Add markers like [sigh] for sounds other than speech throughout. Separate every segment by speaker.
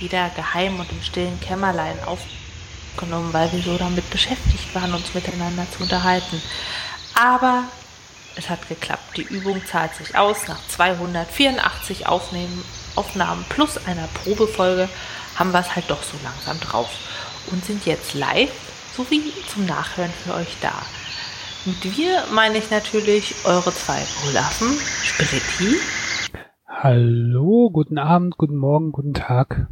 Speaker 1: wieder geheim und im stillen Kämmerlein aufgenommen, weil wir so damit beschäftigt waren, uns miteinander zu unterhalten. Aber es hat geklappt. Die Übung zahlt sich aus. Nach 284 Aufnehmen, Aufnahmen plus einer Probefolge haben wir es halt doch so langsam drauf und sind jetzt live sowie zum Nachhören für euch da. Mit wir meine ich natürlich eure zwei Olaffen, Spiritti.
Speaker 2: Hallo, guten Abend, guten Morgen, guten Tag.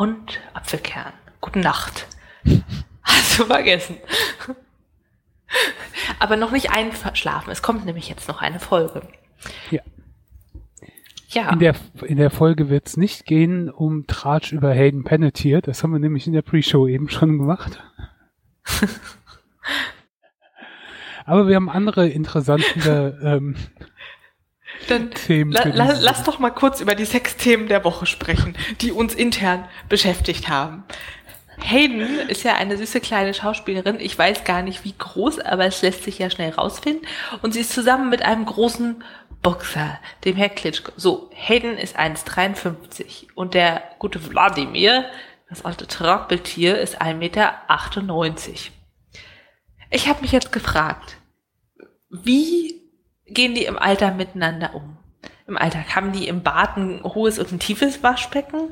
Speaker 1: Und Apfelkern. Guten Nacht. [laughs] Hast du vergessen. [laughs] Aber noch nicht einschlafen. Es kommt nämlich jetzt noch eine Folge.
Speaker 2: Ja. Ja. In der, in der Folge wird es nicht gehen um Tratsch über Hayden Panettiere. Das haben wir nämlich in der Pre-Show eben schon gemacht. [laughs] Aber wir haben andere interessante ähm,
Speaker 1: Dann Themen. La la lass doch mal kurz über die Sexthemen der Woche sprechen, die uns intern beschäftigt haben. Hayden ist ja eine süße kleine Schauspielerin. Ich weiß gar nicht wie groß, aber es lässt sich ja schnell rausfinden. Und sie ist zusammen mit einem großen Boxer, dem Herr Klitschko. So, Hayden ist 1,53 und der gute Wladimir, das alte Trappeltier, ist 1,98 Meter. Ich habe mich jetzt gefragt, wie gehen die im Alter miteinander um? im Alltag? Haben die im Bad ein hohes und ein tiefes Waschbecken?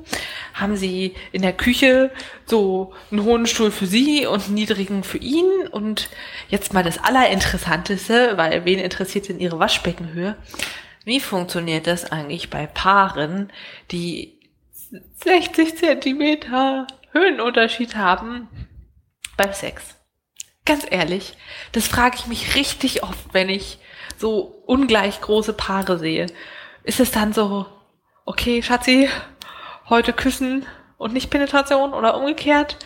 Speaker 1: Haben sie in der Küche so einen hohen Stuhl für sie und einen niedrigen für ihn? Und jetzt mal das Allerinteressanteste, weil wen interessiert denn ihre Waschbeckenhöhe? Wie funktioniert das eigentlich bei Paaren, die 60 Zentimeter Höhenunterschied haben beim Sex? Ganz ehrlich, das frage ich mich richtig oft, wenn ich so ungleich große Paare sehe ist es dann so, okay, Schatzi, heute küssen und nicht Penetration oder umgekehrt?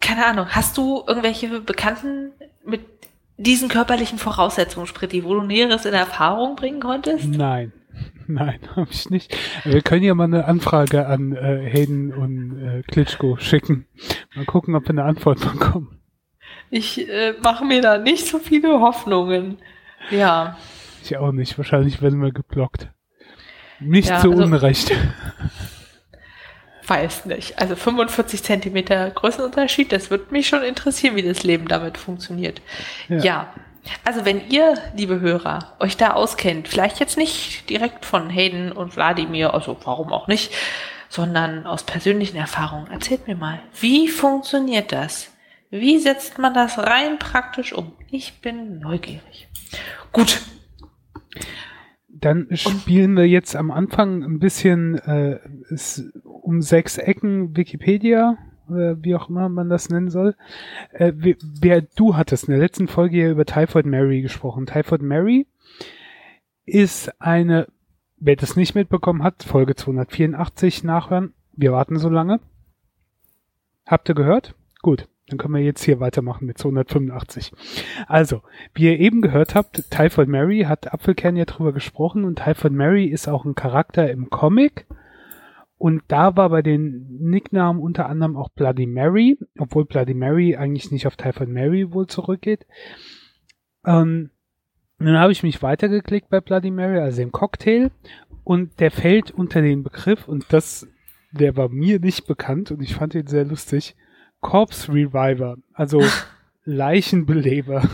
Speaker 1: Keine Ahnung. Hast du irgendwelche Bekannten mit diesen körperlichen Voraussetzungen, Spritti, wo du Näheres in Erfahrung bringen konntest?
Speaker 2: Nein. [laughs] Nein, habe ich nicht. Wir können ja mal eine Anfrage an äh, Hayden und äh, Klitschko schicken. Mal gucken, ob wir eine Antwort bekommen.
Speaker 1: Ich äh, mache mir da nicht so viele Hoffnungen. Ja.
Speaker 2: Ich auch nicht. Wahrscheinlich werden wir geblockt. Nicht ja, zu also, Unrecht.
Speaker 1: Weiß nicht. Also 45 Zentimeter Größenunterschied, das würde mich schon interessieren, wie das Leben damit funktioniert. Ja. ja. Also wenn ihr, liebe Hörer, euch da auskennt, vielleicht jetzt nicht direkt von Hayden und Wladimir, also warum auch nicht, sondern aus persönlichen Erfahrungen, erzählt mir mal, wie funktioniert das? Wie setzt man das rein praktisch um? Ich bin neugierig. Gut,
Speaker 2: dann spielen wir jetzt am Anfang ein bisschen äh, um sechs Ecken Wikipedia, äh, wie auch immer man das nennen soll. Äh, wer du hattest in der letzten Folge ja über Typhoid Mary gesprochen. Typhoid Mary ist eine, wer das nicht mitbekommen hat, Folge 284 nachhören. Wir warten so lange. Habt ihr gehört? Gut. Dann können wir jetzt hier weitermachen mit 285. Also, wie ihr eben gehört habt, Typhoid Mary hat Apfelkern ja drüber gesprochen und Typhoid Mary ist auch ein Charakter im Comic. Und da war bei den Nicknamen unter anderem auch Bloody Mary, obwohl Bloody Mary eigentlich nicht auf Typhoid Mary wohl zurückgeht. Ähm, dann habe ich mich weitergeklickt bei Bloody Mary, also dem Cocktail, und der fällt unter den Begriff, und das, der war mir nicht bekannt und ich fand ihn sehr lustig, Corpse Reviver, also [laughs] Leichenbeleber.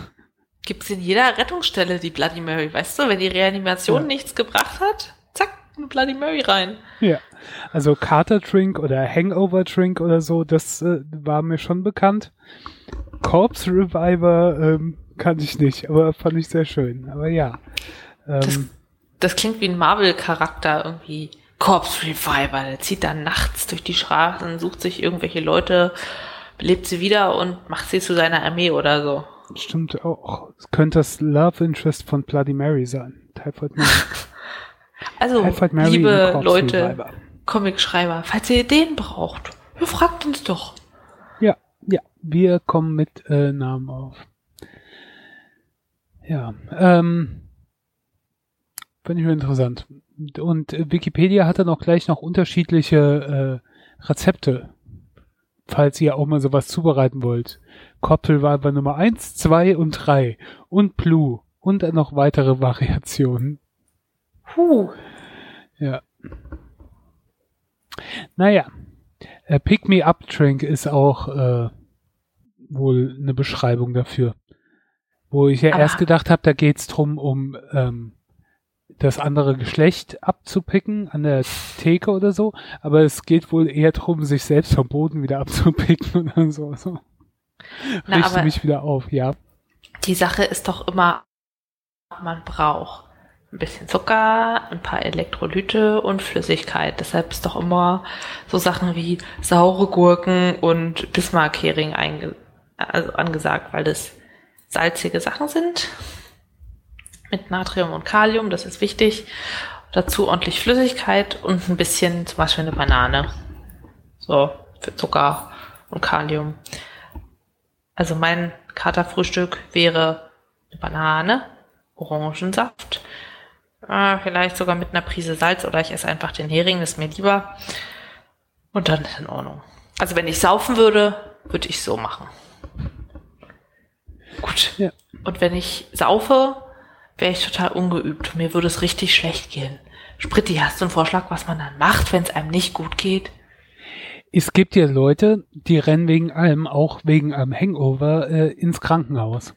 Speaker 1: Gibt's in jeder Rettungsstelle die Bloody Mary, weißt du? Wenn die Reanimation ja. nichts gebracht hat, zack, eine Bloody Mary rein.
Speaker 2: Ja, also Carter Drink oder Hangover Drink oder so, das äh, war mir schon bekannt. Corpse Reviver ähm, kannte ich nicht, aber fand ich sehr schön. Aber ja.
Speaker 1: Ähm, das, das klingt wie ein Marvel-Charakter irgendwie. Corpse Reviver, der zieht dann nachts durch die Straßen, sucht sich irgendwelche Leute belebt sie wieder und macht sie zu seiner Armee oder so.
Speaker 2: Stimmt auch. Es könnte das Love Interest von Bloody Mary sein. Typhoid Mary. [laughs]
Speaker 1: also, Mary liebe Leute, Comicschreiber, falls ihr Ideen braucht, fragt uns doch.
Speaker 2: Ja, ja, wir kommen mit äh, Namen auf. Ja, ähm, finde ich interessant. Und äh, Wikipedia hat dann auch gleich noch unterschiedliche äh, Rezepte falls ihr auch mal sowas zubereiten wollt. Koppel war bei Nummer 1, 2 und 3 und Blue und noch weitere [laughs] Variationen.
Speaker 1: Puh.
Speaker 2: Ja. Naja. Äh, Pick Me Up Drink ist auch äh, wohl eine Beschreibung dafür. Wo ich ja Aber erst gedacht habe, da geht es darum, um ähm, das andere Geschlecht abzupicken an der Theke oder so. Aber es geht wohl eher darum, sich selbst vom Boden wieder abzupicken [laughs] oder so. so. Na, Richte mich wieder auf, ja.
Speaker 1: Die Sache ist doch immer, man braucht ein bisschen Zucker, ein paar Elektrolyte und Flüssigkeit. Deshalb ist doch immer so Sachen wie saure Gurken und Bismarck-Hering also angesagt, weil das salzige Sachen sind mit Natrium und Kalium, das ist wichtig. Dazu ordentlich Flüssigkeit und ein bisschen zum Beispiel eine Banane. So, für Zucker und Kalium. Also mein Katerfrühstück wäre eine Banane, Orangensaft, äh, vielleicht sogar mit einer Prise Salz oder ich esse einfach den Hering, das ist mir lieber. Und dann ist in Ordnung. Also wenn ich saufen würde, würde ich so machen. Gut. Ja. Und wenn ich saufe, wäre ich total ungeübt. Mir würde es richtig schlecht gehen. Spritti, hast du einen Vorschlag, was man dann macht, wenn es einem nicht gut geht?
Speaker 2: Es gibt ja Leute, die rennen wegen allem, auch wegen einem Hangover, äh, ins Krankenhaus.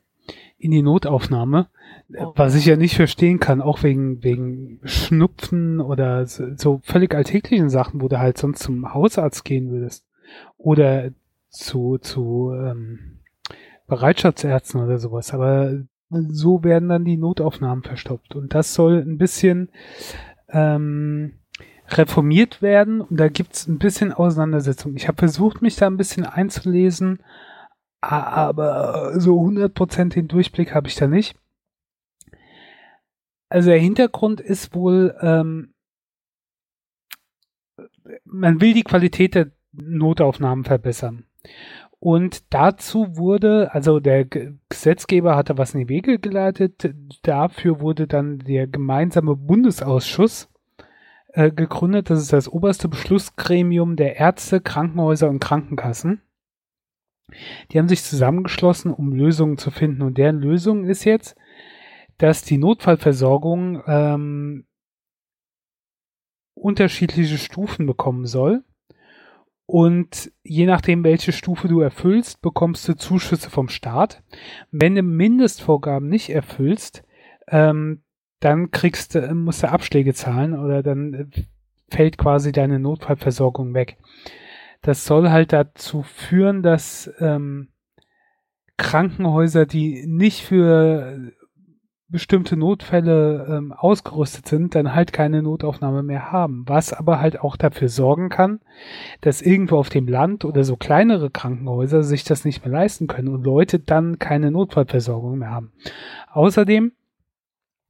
Speaker 2: In die Notaufnahme. Oh. Was ich ja nicht verstehen kann, auch wegen, wegen Schnupfen oder so, so völlig alltäglichen Sachen, wo du halt sonst zum Hausarzt gehen würdest. Oder zu, zu ähm, Bereitschaftsärzten oder sowas. Aber so werden dann die Notaufnahmen verstoppt. Und das soll ein bisschen ähm, reformiert werden. Und da gibt es ein bisschen Auseinandersetzung. Ich habe versucht, mich da ein bisschen einzulesen, aber so 100% den Durchblick habe ich da nicht. Also der Hintergrund ist wohl, ähm, man will die Qualität der Notaufnahmen verbessern. Und dazu wurde, also der Gesetzgeber hatte was in die Wege geleitet. Dafür wurde dann der gemeinsame Bundesausschuss äh, gegründet. Das ist das oberste Beschlussgremium der Ärzte, Krankenhäuser und Krankenkassen. Die haben sich zusammengeschlossen, um Lösungen zu finden. Und deren Lösung ist jetzt, dass die Notfallversorgung ähm, unterschiedliche Stufen bekommen soll. Und je nachdem, welche Stufe du erfüllst, bekommst du Zuschüsse vom Staat. Wenn du Mindestvorgaben nicht erfüllst, ähm, dann kriegst du, musst du Abschläge zahlen oder dann äh, fällt quasi deine Notfallversorgung weg. Das soll halt dazu führen, dass ähm, Krankenhäuser, die nicht für bestimmte Notfälle ähm, ausgerüstet sind, dann halt keine Notaufnahme mehr haben. Was aber halt auch dafür sorgen kann, dass irgendwo auf dem Land oder so kleinere Krankenhäuser sich das nicht mehr leisten können und Leute dann keine Notfallversorgung mehr haben. Außerdem,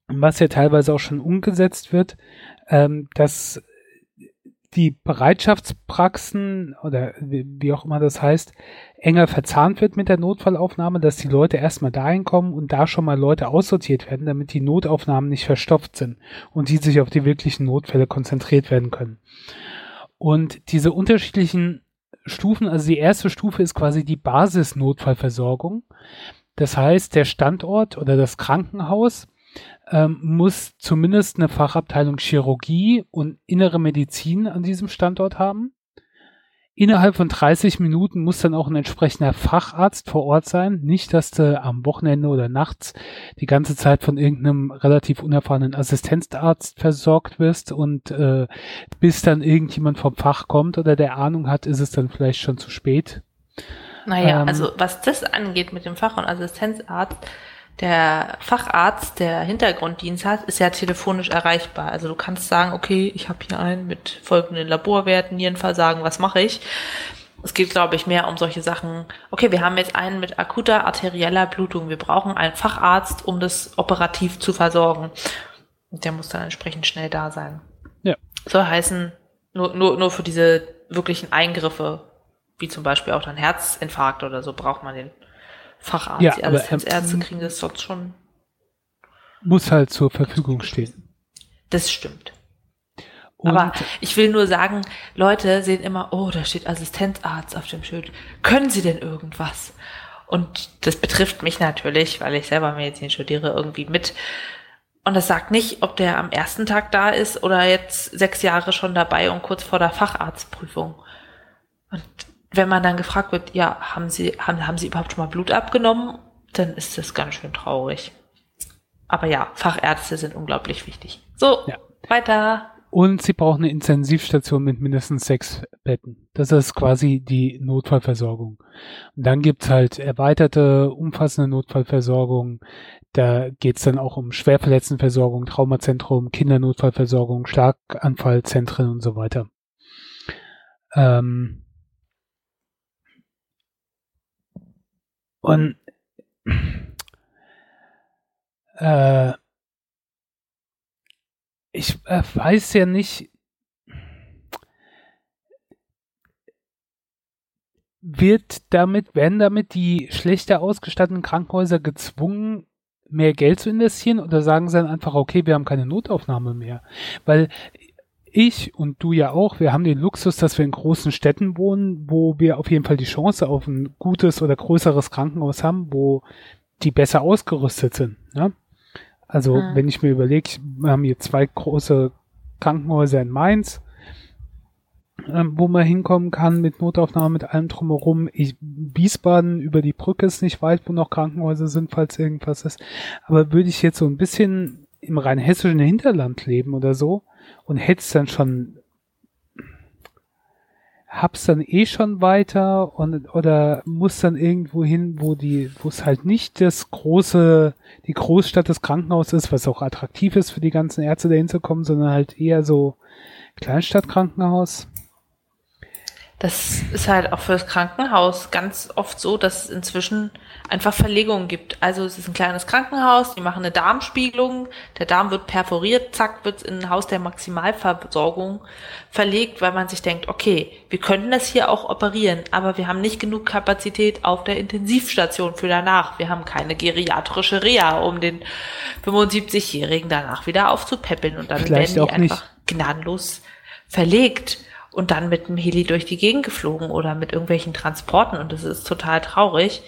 Speaker 2: was ja teilweise auch schon umgesetzt wird, ähm, dass die Bereitschaftspraxen oder wie auch immer das heißt, enger verzahnt wird mit der Notfallaufnahme, dass die Leute erstmal dahin kommen und da schon mal Leute aussortiert werden, damit die Notaufnahmen nicht verstopft sind und die sich auf die wirklichen Notfälle konzentriert werden können. Und diese unterschiedlichen Stufen, also die erste Stufe ist quasi die Basisnotfallversorgung. Das heißt, der Standort oder das Krankenhaus ähm, muss zumindest eine Fachabteilung Chirurgie und innere Medizin an diesem Standort haben. Innerhalb von 30 Minuten muss dann auch ein entsprechender Facharzt vor Ort sein. Nicht, dass du am Wochenende oder nachts die ganze Zeit von irgendeinem relativ unerfahrenen Assistenzarzt versorgt wirst und äh, bis dann irgendjemand vom Fach kommt oder der Ahnung hat, ist es dann vielleicht schon zu spät.
Speaker 1: Naja, ähm, also was das angeht mit dem Fach- und Assistenzarzt, der Facharzt, der Hintergrunddienst hat, ist ja telefonisch erreichbar. Also du kannst sagen, okay, ich habe hier einen mit folgenden Laborwerten, Nierenversagen, was mache ich? Es geht, glaube ich, mehr um solche Sachen. Okay, wir haben jetzt einen mit akuter arterieller Blutung. Wir brauchen einen Facharzt, um das operativ zu versorgen. Und der muss dann entsprechend schnell da sein. Ja. Soll heißen, nur, nur, nur für diese wirklichen Eingriffe, wie zum Beispiel auch dann Herzinfarkt oder so, braucht man den Facharzt. Ja, Assistenzärzte ähm, kriegen das sonst schon.
Speaker 2: Muss halt zur Verfügung stehen.
Speaker 1: Das stimmt. Und aber ich will nur sagen, Leute sehen immer, oh, da steht Assistenzarzt auf dem Schild. Können Sie denn irgendwas? Und das betrifft mich natürlich, weil ich selber Medizin studiere, irgendwie mit. Und das sagt nicht, ob der am ersten Tag da ist oder jetzt sechs Jahre schon dabei und kurz vor der Facharztprüfung. Und wenn man dann gefragt wird, ja, haben Sie, haben, haben Sie überhaupt schon mal Blut abgenommen? Dann ist das ganz schön traurig. Aber ja, Fachärzte sind unglaublich wichtig. So, ja. weiter.
Speaker 2: Und sie brauchen eine Intensivstation mit mindestens sechs Betten. Das ist quasi die Notfallversorgung. Und dann gibt's halt erweiterte, umfassende Notfallversorgung. Da geht's dann auch um Schwerverletztenversorgung, Traumazentrum, Kindernotfallversorgung, Schlaganfallzentren und so weiter. Ähm und äh, ich äh, weiß ja nicht, wird damit, werden damit die schlechter ausgestatteten Krankenhäuser gezwungen, mehr Geld zu investieren oder sagen sie dann einfach, okay, wir haben keine Notaufnahme mehr? Weil ich und du ja auch, wir haben den Luxus, dass wir in großen Städten wohnen, wo wir auf jeden Fall die Chance auf ein gutes oder größeres Krankenhaus haben, wo die besser ausgerüstet sind. Ne? Also mhm. wenn ich mir überlege, wir haben hier zwei große Krankenhäuser in Mainz, ähm, wo man hinkommen kann mit Notaufnahme, mit allem drumherum. Ich, Wiesbaden über die Brücke ist nicht weit, wo noch Krankenhäuser sind, falls irgendwas ist. Aber würde ich jetzt so ein bisschen im rein hessischen Hinterland leben oder so und hätte es dann schon hab's dann eh schon weiter und oder muss dann irgendwo hin, wo die, wo es halt nicht das große, die Großstadt des Krankenhauses ist, was auch attraktiv ist für die ganzen Ärzte dahin zu kommen, sondern halt eher so Kleinstadtkrankenhaus.
Speaker 1: Das ist halt auch für das Krankenhaus ganz oft so, dass es inzwischen einfach Verlegungen gibt. Also es ist ein kleines Krankenhaus, die machen eine Darmspiegelung, der Darm wird perforiert, zack, wird in ein Haus der Maximalversorgung verlegt, weil man sich denkt, okay, wir könnten das hier auch operieren, aber wir haben nicht genug Kapazität auf der Intensivstation für danach. Wir haben keine geriatrische Reha, um den 75-Jährigen danach wieder aufzupäppeln und dann
Speaker 2: Vielleicht werden die einfach
Speaker 1: nicht. gnadenlos verlegt und dann mit dem Heli durch die Gegend geflogen oder mit irgendwelchen Transporten und das ist total traurig.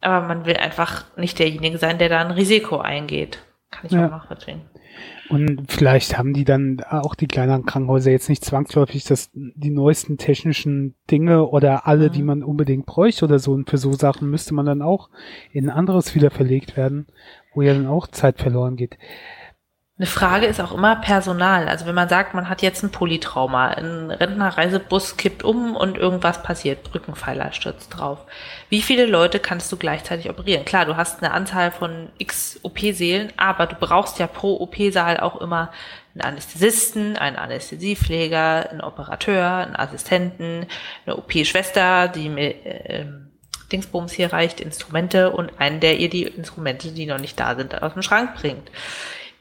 Speaker 1: Aber man will einfach nicht derjenige sein, der da ein Risiko eingeht. Kann ich ja. auch nachvollziehen.
Speaker 2: Und vielleicht haben die dann auch die kleineren Krankenhäuser jetzt nicht zwangsläufig das, die neuesten technischen Dinge oder alle, mhm. die man unbedingt bräuchte oder so. Und für so Sachen müsste man dann auch in ein anderes wieder verlegt werden, wo ja dann auch Zeit verloren geht.
Speaker 1: Eine Frage ist auch immer Personal. Also wenn man sagt, man hat jetzt ein Polytrauma, ein Rentnerreisebus kippt um und irgendwas passiert, Brückenpfeiler stürzt drauf. Wie viele Leute kannst du gleichzeitig operieren? Klar, du hast eine Anzahl von x OP-Seelen, aber du brauchst ja pro OP-Saal auch immer einen Anästhesisten, einen Anästhesiepfleger, einen Operateur, einen Assistenten, eine OP-Schwester, die mir äh, Dingsbums hier reicht, Instrumente und einen, der ihr die Instrumente, die noch nicht da sind, aus dem Schrank bringt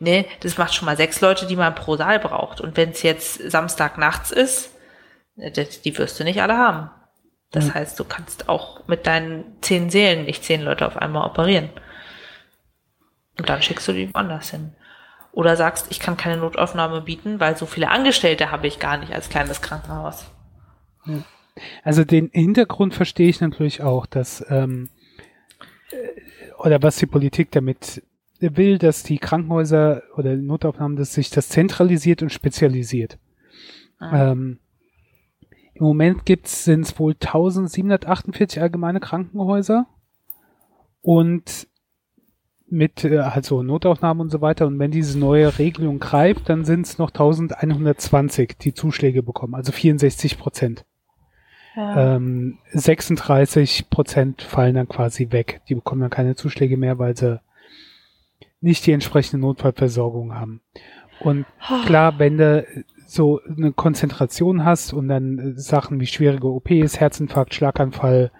Speaker 1: ne, das macht schon mal sechs Leute, die man pro Saal braucht. Und wenn es jetzt Samstag nachts ist, ne, die wirst du nicht alle haben. Das mhm. heißt, du kannst auch mit deinen zehn Seelen nicht zehn Leute auf einmal operieren. Und dann schickst du die woanders hin. Oder sagst, ich kann keine Notaufnahme bieten, weil so viele Angestellte habe ich gar nicht als kleines Krankenhaus.
Speaker 2: Also den Hintergrund verstehe ich natürlich auch, dass ähm, äh, oder was die Politik damit will, dass die Krankenhäuser oder Notaufnahmen, dass sich das zentralisiert und spezialisiert. Ah. Ähm, Im Moment sind es wohl 1748 allgemeine Krankenhäuser und mit äh, also Notaufnahmen und so weiter. Und wenn diese neue Regelung greift, dann sind es noch 1120, die Zuschläge bekommen, also 64 Prozent. Ja. Ähm, 36 Prozent fallen dann quasi weg. Die bekommen dann keine Zuschläge mehr, weil sie nicht die entsprechende Notfallversorgung haben. Und oh. klar, wenn du so eine Konzentration hast und dann äh, Sachen wie schwierige OPs, Herzinfarkt, Schlaganfall,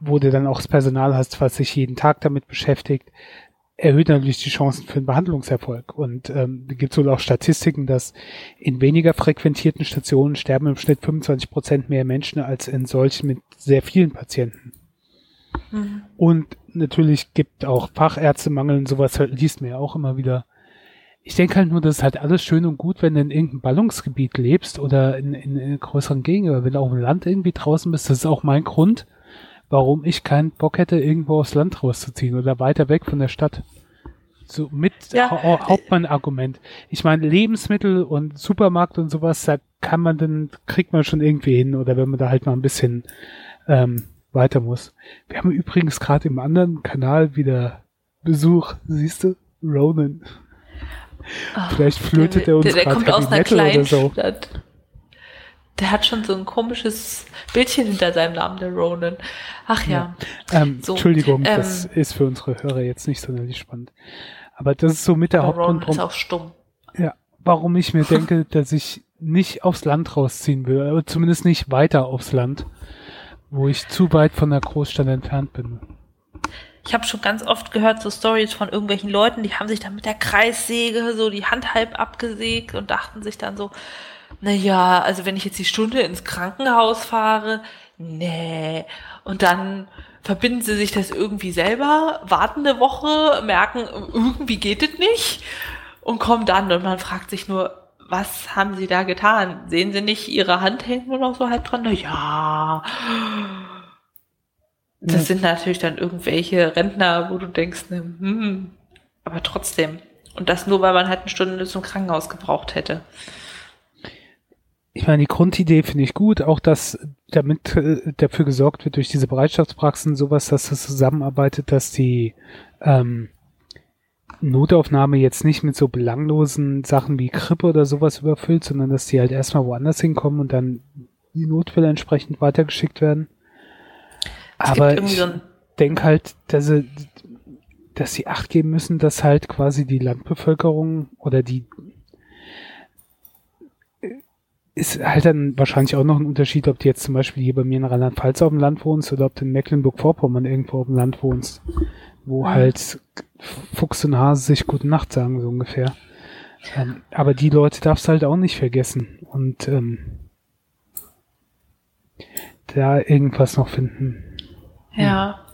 Speaker 2: wo du dann auch das Personal hast, was sich jeden Tag damit beschäftigt, erhöht natürlich die Chancen für einen Behandlungserfolg. Und ähm, gibt es wohl auch Statistiken, dass in weniger frequentierten Stationen sterben im Schnitt 25 Prozent mehr Menschen als in solchen mit sehr vielen Patienten. Mhm. Und natürlich gibt auch Fachärztemangel und sowas halt, liest mir ja auch immer wieder. Ich denke halt nur, das ist halt alles schön und gut, wenn du in irgendeinem Ballungsgebiet lebst oder in, in, in größeren Gegend, oder wenn du auf dem Land irgendwie draußen bist, das ist auch mein Grund, warum ich keinen Bock hätte, irgendwo aufs Land rauszuziehen oder weiter weg von der Stadt. so mit ja. ha Hauptmann-Argument. Ich meine, Lebensmittel und Supermarkt und sowas, da kann man dann, kriegt man schon irgendwie hin oder wenn man da halt mal ein bisschen ähm, weiter muss. Wir haben übrigens gerade im anderen Kanal wieder Besuch, siehst du? Ronan. Ach, Vielleicht flötet der, er uns
Speaker 1: gerade Heavy Metal oder so. Der hat schon so ein komisches Bildchen hinter seinem Namen, der Ronan. Ach ja.
Speaker 2: ja. Ähm, so, Entschuldigung, ähm, das ist für unsere Hörer jetzt nicht sonderlich spannend. Aber das ist so mit der Hauptgrund.
Speaker 1: ist auch stumm.
Speaker 2: Ja, warum ich mir [laughs] denke, dass ich nicht aufs Land rausziehen will, aber zumindest nicht weiter aufs Land, wo ich zu weit von der Großstadt entfernt bin.
Speaker 1: Ich habe schon ganz oft gehört so Stories von irgendwelchen Leuten, die haben sich dann mit der Kreissäge so die Hand halb abgesägt und dachten sich dann so, na ja, also wenn ich jetzt die Stunde ins Krankenhaus fahre, nee. Und dann verbinden sie sich das irgendwie selber, warten eine Woche, merken, irgendwie geht es nicht und kommen dann und man fragt sich nur, was haben sie da getan? Sehen sie nicht, ihre Hand hängt nur noch so halb dran? Na ja. Das sind natürlich dann irgendwelche Rentner, wo du denkst, ne, hm, aber trotzdem. Und das nur, weil man halt eine Stunde zum Krankenhaus gebraucht hätte.
Speaker 2: Ich meine, die Grundidee finde ich gut, auch dass damit äh, dafür gesorgt wird durch diese Bereitschaftspraxen sowas, dass das zusammenarbeitet, dass die ähm, Notaufnahme jetzt nicht mit so belanglosen Sachen wie Krippe oder sowas überfüllt, sondern dass die halt erstmal woanders hinkommen und dann die Notfälle entsprechend weitergeschickt werden. Aber ich so denke halt, dass sie, dass sie Acht geben müssen, dass halt quasi die Landbevölkerung oder die ist halt dann wahrscheinlich auch noch ein Unterschied, ob du jetzt zum Beispiel hier bei mir in Rheinland-Pfalz auf dem Land wohnst oder ob du in Mecklenburg-Vorpommern irgendwo auf dem Land wohnst, wo halt Fuchs und Hase sich gute Nacht sagen, so ungefähr. Ähm, aber die Leute darfst du halt auch nicht vergessen und ähm, da irgendwas noch finden.
Speaker 1: Ja.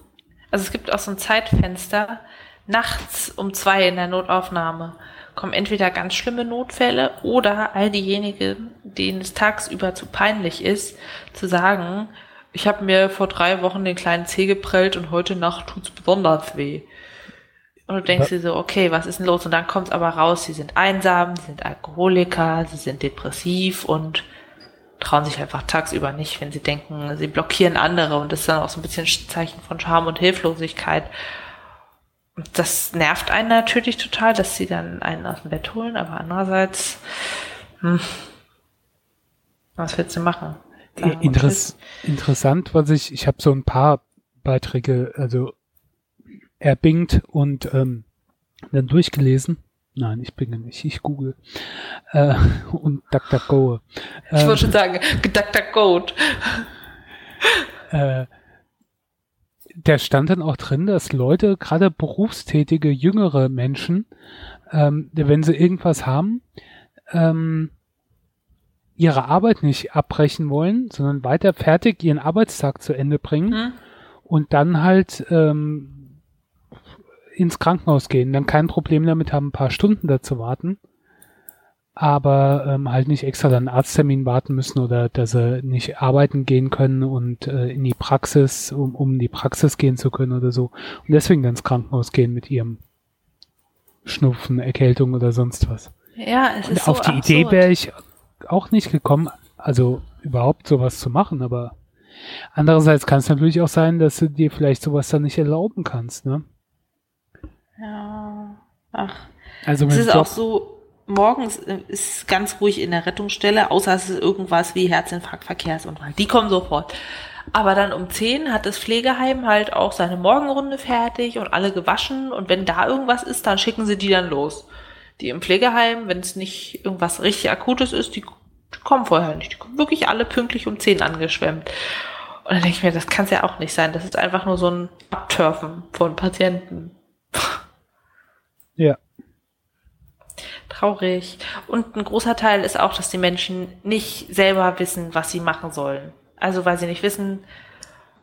Speaker 1: Also es gibt auch so ein Zeitfenster, nachts um zwei in der Notaufnahme kommen entweder ganz schlimme Notfälle oder all diejenigen, denen es tagsüber zu peinlich ist, zu sagen, ich habe mir vor drei Wochen den kleinen Zeh geprellt und heute Nacht tut's besonders weh. Und du denkst dir so, okay, was ist denn los? Und dann kommt aber raus, sie sind einsam, sie sind Alkoholiker, sie sind depressiv und trauen sich einfach tagsüber nicht, wenn sie denken, sie blockieren andere und das ist dann auch so ein bisschen Zeichen von Scham und Hilflosigkeit. Das nervt einen natürlich total, dass sie dann einen aus dem Bett holen, aber andererseits, hm, was willst du machen?
Speaker 2: Interess interessant, was ich, ich habe so ein paar Beiträge, also erbingt und ähm, dann durchgelesen. Nein, ich bin nicht, ich google. Äh, und DuckDuckGo.
Speaker 1: Ich wollte schon sagen, DuckDuckGo.
Speaker 2: Äh, da stand dann auch drin, dass Leute, gerade berufstätige, jüngere Menschen, ähm, wenn sie irgendwas haben, ähm, ihre Arbeit nicht abbrechen wollen, sondern weiter fertig ihren Arbeitstag zu Ende bringen mhm. und dann halt ähm, ins Krankenhaus gehen, dann kein Problem damit haben, ein paar Stunden da zu warten, aber ähm, halt nicht extra dann einen Arzttermin warten müssen oder dass sie nicht arbeiten gehen können und äh, in die Praxis, um, um die Praxis gehen zu können oder so und deswegen dann ins Krankenhaus gehen mit ihrem Schnupfen, Erkältung oder sonst was.
Speaker 1: Ja, es ist
Speaker 2: und auf so die absurd. Idee wäre ich auch nicht gekommen, also überhaupt sowas zu machen, aber andererseits kann es natürlich auch sein, dass du dir vielleicht sowas dann nicht erlauben kannst, ne?
Speaker 1: Ja. Ach. Also es ist Job auch so, morgens ist ganz ruhig in der Rettungsstelle, außer es ist irgendwas wie Herzinfarkt, Verkehrsunfall. Die kommen sofort. Aber dann um 10 hat das Pflegeheim halt auch seine Morgenrunde fertig und alle gewaschen. Und wenn da irgendwas ist, dann schicken sie die dann los. Die im Pflegeheim, wenn es nicht irgendwas richtig Akutes ist, die, die kommen vorher nicht. Die kommen wirklich alle pünktlich um 10 angeschwemmt. Und dann denke ich mir, das kann es ja auch nicht sein. Das ist einfach nur so ein Abturfen von Patienten.
Speaker 2: Ja.
Speaker 1: Traurig. Und ein großer Teil ist auch, dass die Menschen nicht selber wissen, was sie machen sollen. Also weil sie nicht wissen,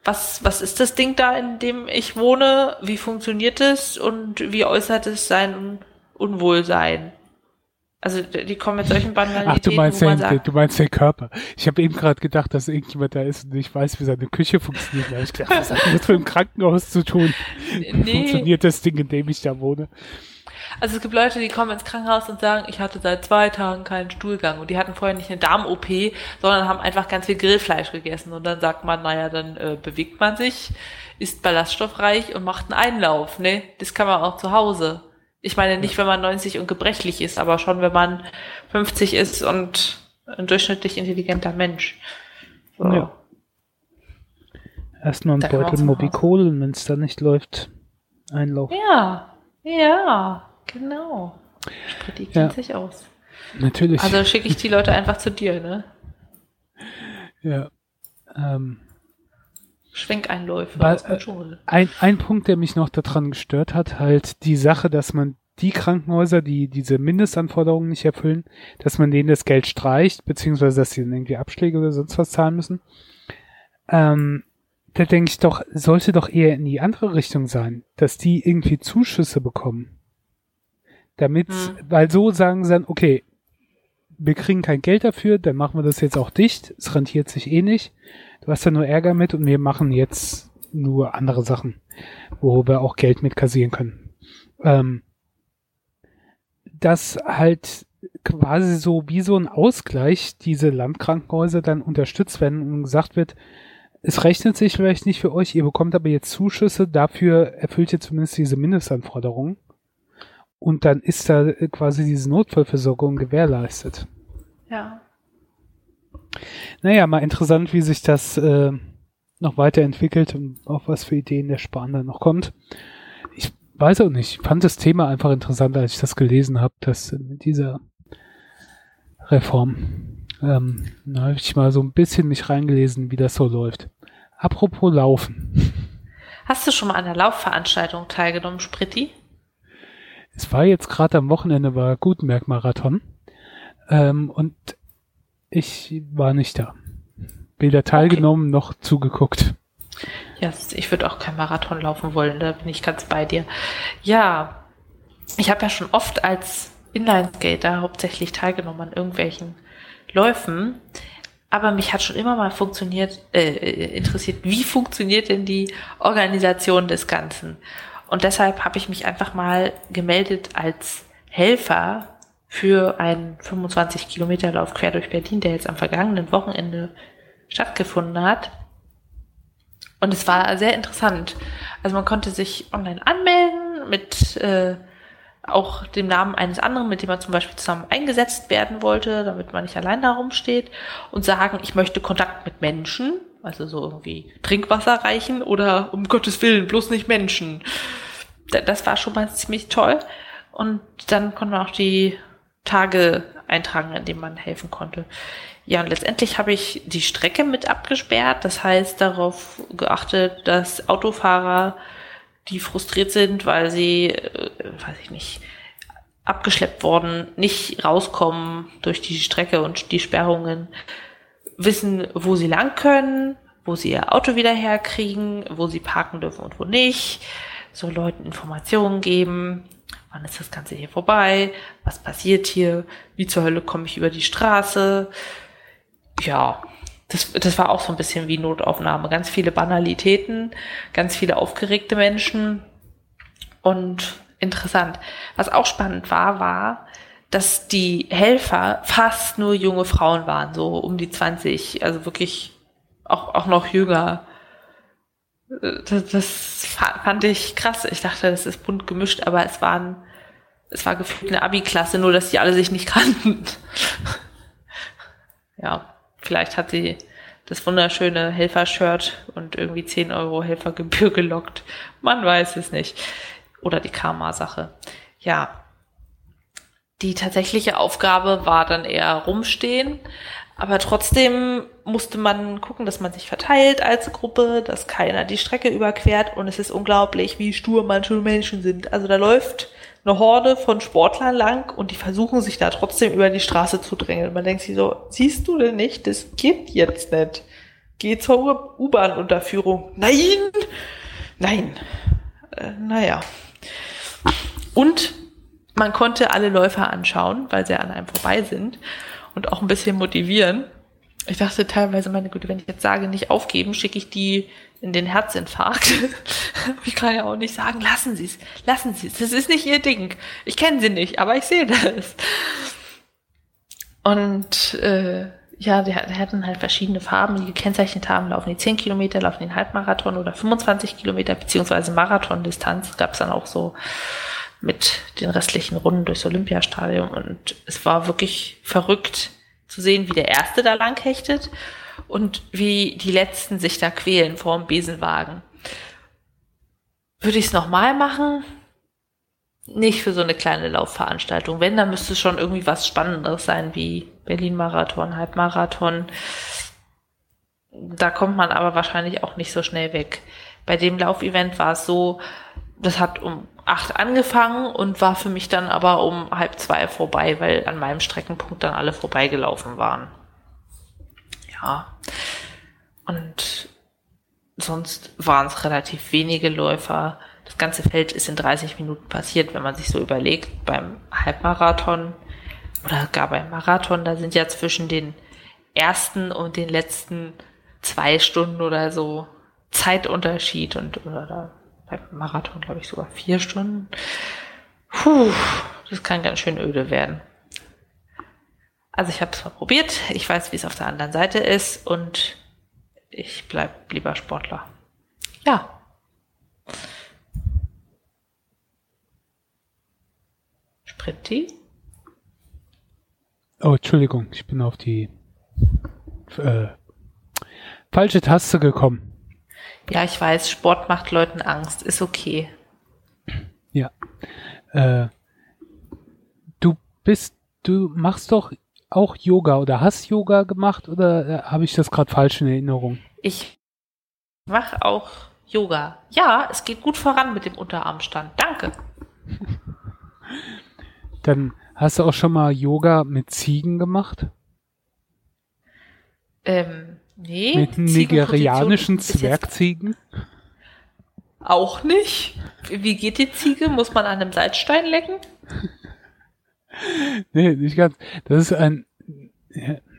Speaker 1: was, was ist das Ding da, in dem ich wohne, wie funktioniert es und wie äußert es sein Unwohlsein. Also die kommen mit solchen Banalitäten.
Speaker 2: Ach, du meinst, den, sagt, du meinst den Körper. Ich habe eben gerade gedacht, dass irgendjemand da ist und ich weiß, wie seine Küche funktioniert. Da ich gedacht, was hat das mit dem Krankenhaus zu tun? Nee. Funktioniert das Ding, in dem ich da wohne?
Speaker 1: Also es gibt Leute, die kommen ins Krankenhaus und sagen, ich hatte seit zwei Tagen keinen Stuhlgang und die hatten vorher nicht eine Darm-OP, sondern haben einfach ganz viel Grillfleisch gegessen und dann sagt man, naja, dann äh, bewegt man sich, ist ballaststoffreich und macht einen Einlauf, ne? Das kann man auch zu Hause. Ich meine nicht, wenn man 90 und gebrechlich ist, aber schon, wenn man 50 ist und ein durchschnittlich intelligenter Mensch. So. Ja.
Speaker 2: Erstmal ein Beutel Mobicol, wenn es da nicht läuft, einlaufen.
Speaker 1: Ja, ja, genau. Die kennt ja. sich aus.
Speaker 2: Natürlich.
Speaker 1: Also schicke ich die Leute einfach zu dir, ne?
Speaker 2: Ja. Ähm,
Speaker 1: Schwenkeinläufe
Speaker 2: weil, äh, ein, ein Punkt, der mich noch daran gestört hat, halt die Sache, dass man die Krankenhäuser, die diese Mindestanforderungen nicht erfüllen, dass man denen das Geld streicht, beziehungsweise dass sie dann irgendwie Abschläge oder sonst was zahlen müssen. Ähm, da denke ich doch, sollte doch eher in die andere Richtung sein, dass die irgendwie Zuschüsse bekommen. Damit, hm. weil so sagen sie dann, okay, wir kriegen kein Geld dafür, dann machen wir das jetzt auch dicht, es rentiert sich eh nicht du hast ja nur Ärger mit und wir machen jetzt nur andere Sachen, wo wir auch Geld mit kassieren können. Ähm, dass halt quasi so wie so ein Ausgleich diese Landkrankenhäuser dann unterstützt werden und gesagt wird, es rechnet sich vielleicht nicht für euch, ihr bekommt aber jetzt Zuschüsse, dafür erfüllt ihr zumindest diese Mindestanforderungen. Und dann ist da quasi diese Notfallversorgung gewährleistet.
Speaker 1: Ja.
Speaker 2: Naja, mal interessant, wie sich das äh, noch weiterentwickelt und auf was für Ideen der Spahn da noch kommt. Ich weiß auch nicht, ich fand das Thema einfach interessant, als ich das gelesen habe, dass mit dieser Reform, ähm, da habe ich mal so ein bisschen mich reingelesen, wie das so läuft. Apropos Laufen.
Speaker 1: Hast du schon mal an der Laufveranstaltung teilgenommen, Spritti?
Speaker 2: Es war jetzt gerade am Wochenende war Gutenberg-Marathon. Ähm, und ich war nicht da. Weder teilgenommen okay. noch zugeguckt.
Speaker 1: Ja, ich würde auch kein Marathon laufen wollen, da bin ich ganz bei dir. Ja, ich habe ja schon oft als Inlineskater hauptsächlich teilgenommen an irgendwelchen Läufen, aber mich hat schon immer mal funktioniert, äh, interessiert, wie funktioniert denn die Organisation des Ganzen? Und deshalb habe ich mich einfach mal gemeldet als Helfer für einen 25 Kilometer Lauf quer durch Berlin, der jetzt am vergangenen Wochenende stattgefunden hat. Und es war sehr interessant. Also man konnte sich online anmelden mit äh, auch dem Namen eines anderen, mit dem man zum Beispiel zusammen eingesetzt werden wollte, damit man nicht allein da rumsteht und sagen, ich möchte Kontakt mit Menschen, also so irgendwie Trinkwasser reichen oder um Gottes Willen bloß nicht Menschen. Das war schon mal ziemlich toll. Und dann konnte man auch die Tage eintragen, in denen man helfen konnte. Ja, und letztendlich habe ich die Strecke mit abgesperrt. Das heißt, darauf geachtet, dass Autofahrer, die frustriert sind, weil sie, äh, weiß ich nicht, abgeschleppt worden, nicht rauskommen durch die Strecke und die Sperrungen, wissen, wo sie lang können, wo sie ihr Auto wieder herkriegen, wo sie parken dürfen und wo nicht, so Leuten Informationen geben, wann ist das Ganze hier vorbei, was passiert hier, wie zur Hölle komme ich über die Straße. Ja, das, das war auch so ein bisschen wie Notaufnahme. Ganz viele Banalitäten, ganz viele aufgeregte Menschen und interessant. Was auch spannend war, war, dass die Helfer fast nur junge Frauen waren, so um die 20, also wirklich auch, auch noch jünger. Das, das fand ich krass. Ich dachte, das ist bunt gemischt, aber es waren, es war gefühlt eine Abi-Klasse, nur dass die alle sich nicht [laughs] kannten. ja, vielleicht hat sie das wunderschöne Helfer-Shirt und irgendwie 10 Euro Helfergebühr gelockt. Man weiß es nicht. Oder die Karma-Sache. Ja. Die tatsächliche Aufgabe war dann eher rumstehen, aber trotzdem musste man gucken, dass man sich verteilt als Gruppe, dass keiner die Strecke überquert und es ist unglaublich, wie stur manche Menschen sind. Also da läuft eine Horde von Sportlern lang und die versuchen sich da trotzdem über die Straße zu drängeln. Man denkt sich so, siehst du denn nicht, das geht jetzt nicht. Geh zur U-Bahn-Unterführung. Nein! Nein. Äh, naja. Und man konnte alle Läufer anschauen, weil sie an einem vorbei sind und auch ein bisschen motivieren. Ich dachte teilweise, meine Güte, wenn ich jetzt sage, nicht aufgeben, schicke ich die in den Herzinfarkt. [laughs] ich kann ja auch nicht sagen, lassen Sie es, lassen Sie es. Das ist nicht Ihr Ding. Ich kenne Sie nicht, aber ich sehe das. Und äh, ja, die, hatten halt verschiedene Farben, die gekennzeichnet haben, laufen die 10 Kilometer, laufen den Halbmarathon oder 25 Kilometer, beziehungsweise Marathondistanz gab es dann auch so mit den restlichen Runden durchs Olympiastadion. Und es war wirklich verrückt zu sehen, wie der Erste da lang hechtet und wie die Letzten sich da quälen vor dem Besenwagen. Würde ich es nochmal machen? Nicht für so eine kleine Laufveranstaltung. Wenn, dann müsste es schon irgendwie was Spannenderes sein, wie Berlin-Marathon, Halbmarathon. Da kommt man aber wahrscheinlich auch nicht so schnell weg. Bei dem Laufevent war es so, das hat um acht angefangen und war für mich dann aber um halb zwei vorbei, weil an meinem Streckenpunkt dann alle vorbeigelaufen waren. Ja. Und sonst waren es relativ wenige Läufer. Das ganze Feld ist in 30 Minuten passiert, wenn man sich so überlegt, beim Halbmarathon oder gar beim Marathon, da sind ja zwischen den ersten und den letzten zwei Stunden oder so Zeitunterschied und oder beim Marathon glaube ich sogar vier Stunden. Puh, das kann ganz schön öde werden. Also ich habe es mal probiert, ich weiß, wie es auf der anderen Seite ist und ich bleib lieber Sportler. Ja. Spritti?
Speaker 2: Oh, Entschuldigung, ich bin auf die äh, falsche Taste gekommen.
Speaker 1: Ja, ich weiß, Sport macht Leuten Angst, ist okay.
Speaker 2: Ja. Äh, du bist, du machst doch auch Yoga oder hast Yoga gemacht oder äh, habe ich das gerade falsch in Erinnerung?
Speaker 1: Ich mache auch Yoga. Ja, es geht gut voran mit dem Unterarmstand. Danke. [laughs]
Speaker 2: Dann hast du auch schon mal Yoga mit Ziegen gemacht?
Speaker 1: Ähm, nee.
Speaker 2: Mit nigerianischen Zwergziegen?
Speaker 1: Auch nicht. Wie geht die Ziege? Muss man an einem Salzstein lecken? [laughs]
Speaker 2: nee, nicht ganz. Das ist ein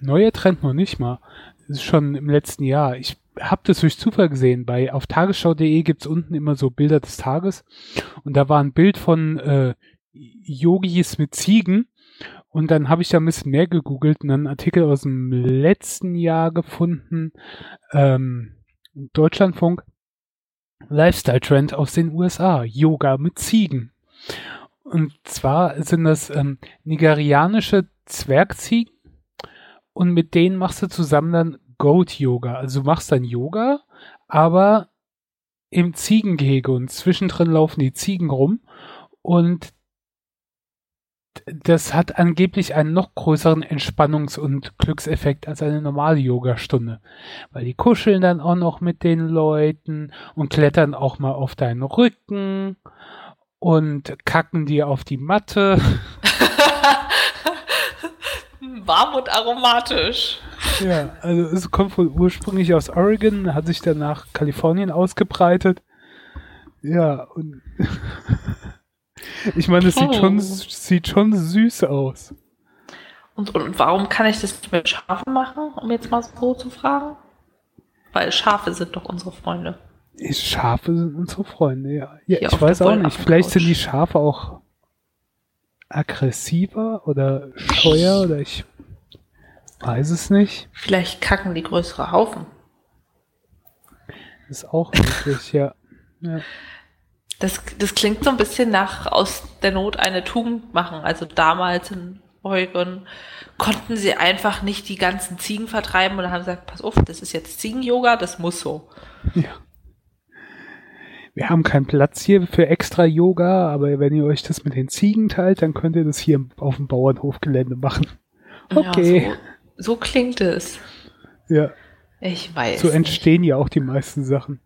Speaker 2: neuer Trend noch nicht mal. Das ist schon im letzten Jahr. Ich habe das durch Zufall gesehen. Bei auf tagesschau.de gibt's unten immer so Bilder des Tages und da war ein Bild von äh, Yogis mit Ziegen und dann habe ich da ein bisschen mehr gegoogelt und einen Artikel aus dem letzten Jahr gefunden. Ähm, Deutschlandfunk Lifestyle Trend aus den USA. Yoga mit Ziegen. Und zwar sind das ähm, nigerianische Zwergziegen und mit denen machst du zusammen dann Goat Yoga. Also du machst dann Yoga, aber im Ziegengehege und zwischendrin laufen die Ziegen rum und das hat angeblich einen noch größeren Entspannungs- und Glückseffekt als eine normale Yogastunde. Weil die kuscheln dann auch noch mit den Leuten und klettern auch mal auf deinen Rücken und kacken dir auf die Matte. [laughs]
Speaker 1: Warm und aromatisch.
Speaker 2: Ja, also es kommt wohl ursprünglich aus Oregon, hat sich dann nach Kalifornien ausgebreitet. Ja, und [laughs] ich meine, es sieht schon, sieht schon süß aus.
Speaker 1: Und, und warum kann ich das nicht mit Schafen machen, um jetzt mal so zu fragen? Weil Schafe sind doch unsere Freunde.
Speaker 2: Schafe sind unsere Freunde, ja. ja ich weiß auch nicht. Vielleicht sind die Schafe auch aggressiver oder scheuer oder ich weiß es nicht.
Speaker 1: Vielleicht kacken die größere Haufen.
Speaker 2: ist auch möglich, ja. ja.
Speaker 1: Das, das klingt so ein bisschen nach aus der Not eine Tugend machen. Also damals in Oregon konnten sie einfach nicht die ganzen Ziegen vertreiben und haben gesagt, pass auf, das ist jetzt Ziegen-Yoga, das muss so.
Speaker 2: Ja. Wir haben keinen Platz hier für extra Yoga, aber wenn ihr euch das mit den Ziegen teilt, dann könnt ihr das hier auf dem Bauernhofgelände machen. Okay.
Speaker 1: Ja, so, so klingt es.
Speaker 2: Ja.
Speaker 1: Ich weiß.
Speaker 2: So entstehen nicht. ja auch die meisten Sachen.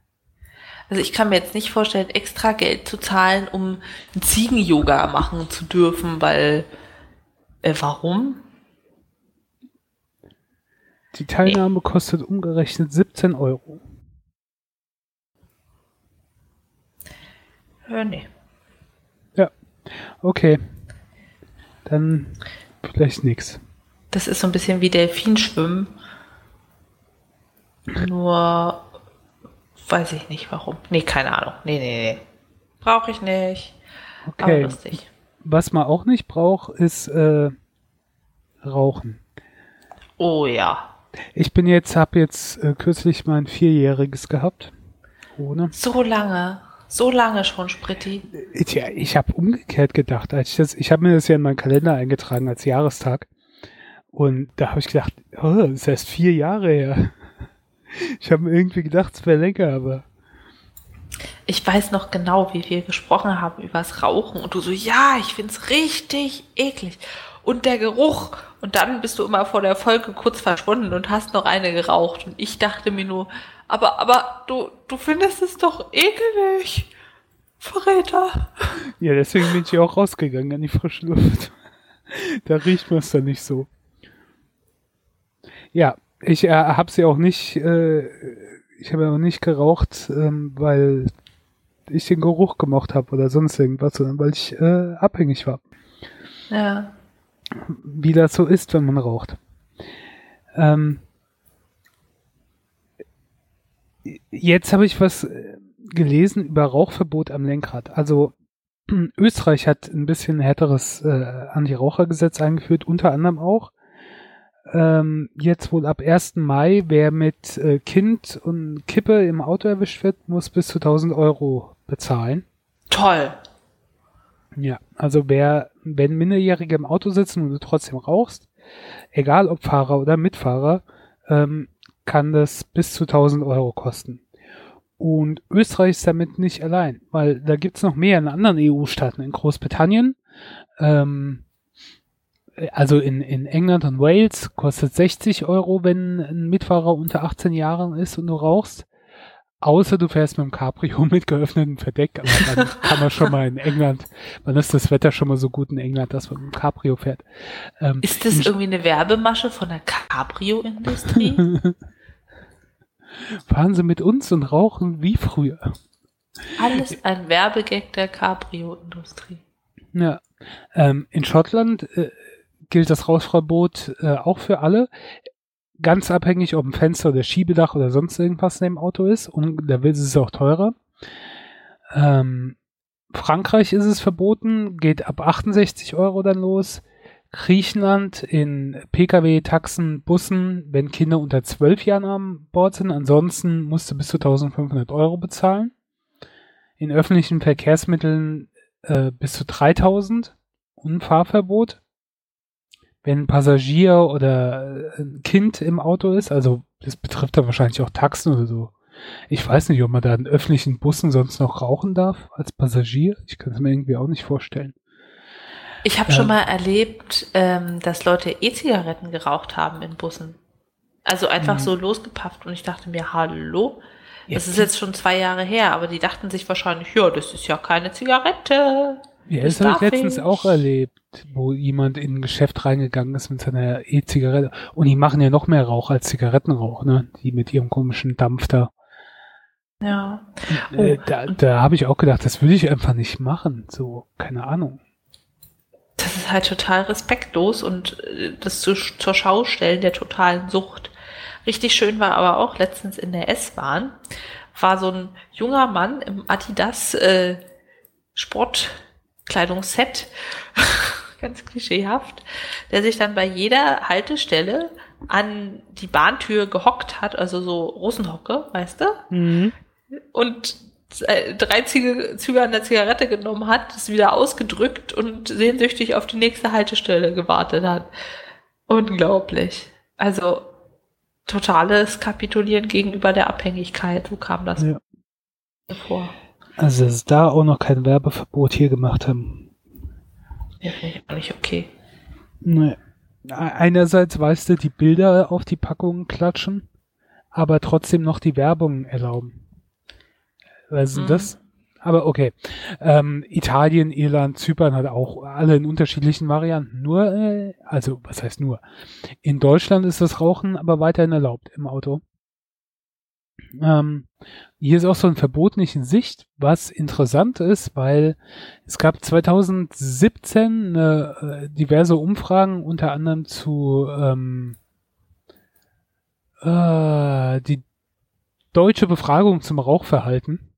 Speaker 1: Also ich kann mir jetzt nicht vorstellen, extra Geld zu zahlen, um Ziegen-Yoga machen zu dürfen, weil äh, warum?
Speaker 2: Die Teilnahme nee. kostet umgerechnet 17 Euro.
Speaker 1: Ja, nee.
Speaker 2: Ja, okay. Dann vielleicht nix.
Speaker 1: Das ist so ein bisschen wie Delfinschwimmen. Nur Weiß ich nicht warum. Nee, keine Ahnung. Nee, nee, nee. Brauche ich nicht.
Speaker 2: Okay. Aber lustig. Was man auch nicht braucht, ist äh, Rauchen.
Speaker 1: Oh ja.
Speaker 2: Ich bin jetzt, habe jetzt äh, kürzlich mein Vierjähriges gehabt.
Speaker 1: Ohne. So lange. So lange schon, Spritti.
Speaker 2: Ja, ich habe umgekehrt gedacht, als ich das, ich habe mir das ja in meinen Kalender eingetragen als Jahrestag. Und da habe ich gedacht, oh, das ist erst vier Jahre her. Ich habe mir irgendwie gedacht, es wäre länger, aber.
Speaker 1: Ich weiß noch genau, wie wir gesprochen haben über das Rauchen und du so, ja, ich find's richtig eklig. Und der Geruch. Und dann bist du immer vor der Folge kurz verschwunden und hast noch eine geraucht. Und ich dachte mir nur, aber, aber du, du findest es doch ekelig. Verräter.
Speaker 2: Ja, deswegen bin ich auch rausgegangen an die frische Luft. da riecht man es dann nicht so. Ja, ich äh, habe sie auch nicht, äh, ich habe auch nicht geraucht, ähm, weil ich den Geruch gemocht habe oder sonst irgendwas, sondern weil ich äh, abhängig war.
Speaker 1: Ja.
Speaker 2: Wie das so ist, wenn man raucht. Ähm, jetzt habe ich was äh, gelesen über Rauchverbot am Lenkrad. Also [clears throat] Österreich hat ein bisschen härteres äh, Anti-Raucher-Gesetz eingeführt, unter anderem auch ähm, jetzt wohl ab 1. Mai, wer mit äh, Kind und Kippe im Auto erwischt wird, muss bis zu 1000 Euro bezahlen.
Speaker 1: Toll.
Speaker 2: Ja, also wer, wenn Minderjährige im Auto sitzen und du trotzdem rauchst, egal ob Fahrer oder Mitfahrer, ähm, kann das bis zu 1000 Euro kosten. Und Österreich ist damit nicht allein, weil da gibt's noch mehr in anderen EU-Staaten. In Großbritannien, ähm, also in, in England und Wales kostet 60 Euro, wenn ein Mitfahrer unter 18 Jahren ist und du rauchst. Außer du fährst mit dem Cabrio [laughs] mit geöffnetem Verdeck, aber dann kann man schon mal in England, wann ist das Wetter schon mal so gut in England, dass man mit dem Cabrio fährt.
Speaker 1: Ähm, ist das irgendwie eine Werbemasche von der Cabrio-Industrie? [laughs]
Speaker 2: Fahren Sie mit uns und rauchen wie früher.
Speaker 1: Alles ein Werbegag der Cabrio-Industrie.
Speaker 2: Ja. Ähm, in Schottland äh, gilt das Rauchverbot äh, auch für alle. Ganz abhängig, ob ein Fenster oder Schiebedach oder sonst irgendwas in dem Auto ist. Und da ist es auch teurer. Ähm, Frankreich ist es verboten, geht ab 68 Euro dann los. Griechenland in Pkw, Taxen, Bussen, wenn Kinder unter 12 Jahren an Bord sind. Ansonsten musst du bis zu 1500 Euro bezahlen. In öffentlichen Verkehrsmitteln äh, bis zu 3000 und Fahrverbot wenn ein Passagier oder äh, ein Kind im Auto ist, also das betrifft dann wahrscheinlich auch Taxen oder so. Ich weiß nicht, ob man da in öffentlichen Bussen sonst noch rauchen darf als Passagier. Ich kann es mir irgendwie auch nicht vorstellen.
Speaker 1: Ich habe ähm, schon mal erlebt, ähm, dass Leute E-Zigaretten geraucht haben in Bussen. Also einfach mhm. so losgepafft und ich dachte mir, hallo, das ist jetzt schon zwei Jahre her, aber die dachten sich wahrscheinlich, ja, das ist ja keine Zigarette.
Speaker 2: Ja, das habe ich letztens auch erlebt, wo jemand in ein Geschäft reingegangen ist mit seiner E-Zigarette. Und die machen ja noch mehr Rauch als Zigarettenrauch, ne? Die mit ihrem komischen Dampf da.
Speaker 1: Ja.
Speaker 2: Oh. Äh, da da habe ich auch gedacht, das würde ich einfach nicht machen. So, keine Ahnung.
Speaker 1: Das ist halt total respektlos und äh, das zu, zur Schau stellen der totalen Sucht. Richtig schön war aber auch letztens in der S-Bahn, war so ein junger Mann im Adidas äh, Sport Kleidungsset, [laughs] ganz klischeehaft, der sich dann bei jeder Haltestelle an die Bahntür gehockt hat, also so Russenhocke, weißt du? Mhm. Und äh, drei Züge, Züge an der Zigarette genommen hat, es wieder ausgedrückt und sehnsüchtig auf die nächste Haltestelle gewartet hat. Unglaublich. Also totales Kapitulieren gegenüber der Abhängigkeit, so kam das ja. vor.
Speaker 2: Also, dass da auch noch kein Werbeverbot hier gemacht haben.
Speaker 1: Ja, finde ich auch nicht okay.
Speaker 2: Nee. Einerseits weißt du, die Bilder auf die Packungen klatschen, aber trotzdem noch die Werbung erlauben. Was ist mhm. das? Aber okay. Ähm, Italien, Irland, Zypern hat auch alle in unterschiedlichen Varianten. Nur, äh, also was heißt nur? In Deutschland ist das Rauchen aber weiterhin erlaubt im Auto. Ähm, hier ist auch so ein Verbot nicht in Sicht, was interessant ist, weil es gab 2017 äh, diverse Umfragen, unter anderem zu ähm, äh, die deutsche Befragung zum Rauchverhalten.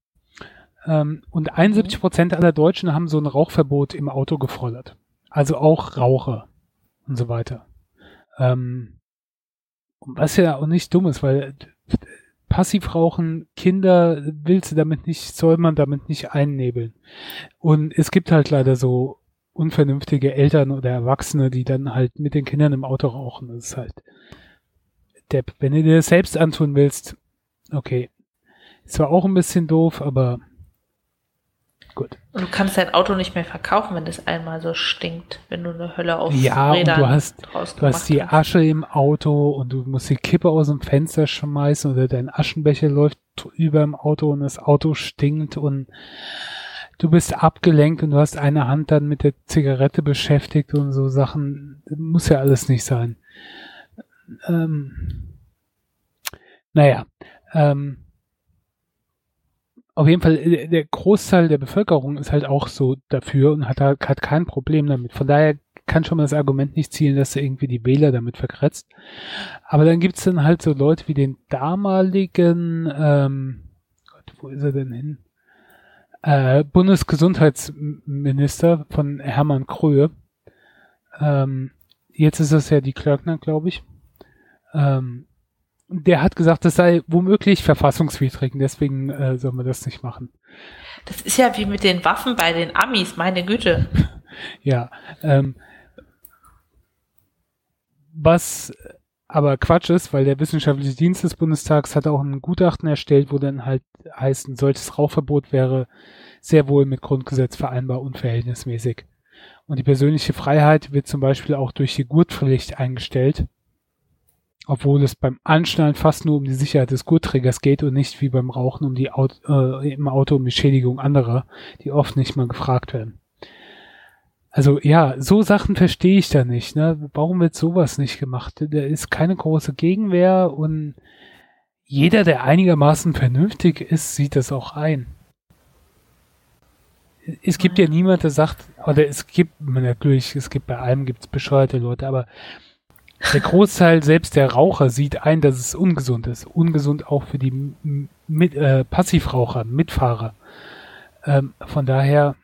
Speaker 2: Ähm, und 71 Prozent aller Deutschen haben so ein Rauchverbot im Auto gefordert. Also auch Raucher und so weiter. Ähm, was ja auch nicht dumm ist, weil Passivrauchen, Kinder willst du damit nicht, soll man damit nicht einnebeln. Und es gibt halt leider so unvernünftige Eltern oder Erwachsene, die dann halt mit den Kindern im Auto rauchen. Das ist halt Depp. Wenn du dir das selbst antun willst, okay. Ist zwar auch ein bisschen doof, aber Gut.
Speaker 1: Und du kannst dein Auto nicht mehr verkaufen, wenn es einmal so stinkt, wenn du eine Hölle auf
Speaker 2: ja, Rädern und du hast, du hast die Asche im Auto und du musst die Kippe aus dem Fenster schmeißen oder dein Aschenbecher läuft über im Auto und das Auto stinkt und du bist abgelenkt und du hast eine Hand dann mit der Zigarette beschäftigt und so Sachen. Muss ja alles nicht sein. Ähm, naja, ähm, auf jeden Fall, äh, der Großteil der Bevölkerung ist halt auch so dafür und hat, hat kein Problem damit. Von daher kann schon mal das Argument nicht zielen, dass er irgendwie die Wähler damit verkratzt. Aber dann gibt's dann halt so Leute wie den damaligen, ähm, Gott, wo ist er denn hin? Äh, Bundesgesundheitsminister von Hermann Kröhe. Ähm, jetzt ist es ja die Klöckner, glaube ich. Ähm, der hat gesagt, das sei womöglich verfassungswidrig und deswegen äh, soll man das nicht machen.
Speaker 1: Das ist ja wie mit den Waffen bei den Amis, meine Güte. [laughs]
Speaker 2: ja, ähm, was aber Quatsch ist, weil der wissenschaftliche Dienst des Bundestags hat auch ein Gutachten erstellt, wo dann halt heißt, ein solches Rauchverbot wäre sehr wohl mit Grundgesetz vereinbar und verhältnismäßig. Und die persönliche Freiheit wird zum Beispiel auch durch die Gurtpflicht eingestellt obwohl es beim Anschnallen fast nur um die Sicherheit des Gurtträgers geht und nicht wie beim Rauchen um die Auto, äh, im Auto um die Schädigung anderer, die oft nicht mal gefragt werden. Also ja, so Sachen verstehe ich da nicht. Ne? Warum wird sowas nicht gemacht? Da ist keine große Gegenwehr und jeder, der einigermaßen vernünftig ist, sieht das auch ein. Es gibt ja niemand, der sagt, oder es gibt natürlich, es gibt bei allem gibt's bescheuerte Leute, aber der Großteil selbst der Raucher sieht ein, dass es ungesund ist. Ungesund auch für die mit, äh, Passivraucher, Mitfahrer. Ähm, von daher,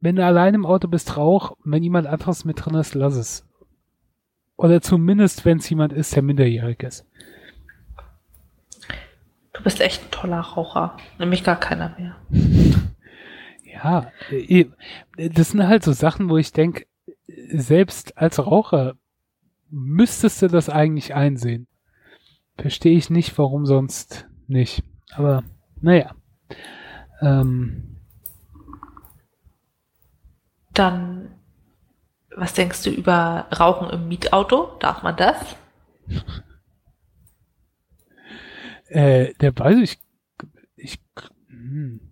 Speaker 2: wenn du allein im Auto bist, rauch. Wenn jemand anderes mit drin ist, lass es. Oder zumindest, wenn es jemand ist, der minderjährig ist.
Speaker 1: Du bist echt ein toller Raucher. Nämlich gar keiner mehr. [laughs]
Speaker 2: Ja, äh, das sind halt so Sachen, wo ich denke, selbst als Raucher müsstest du das eigentlich einsehen. Verstehe ich nicht, warum sonst nicht. Aber naja. Ähm.
Speaker 1: Dann, was denkst du über Rauchen im Mietauto? Darf man das?
Speaker 2: äh, der weiß ich. Ich. Hm.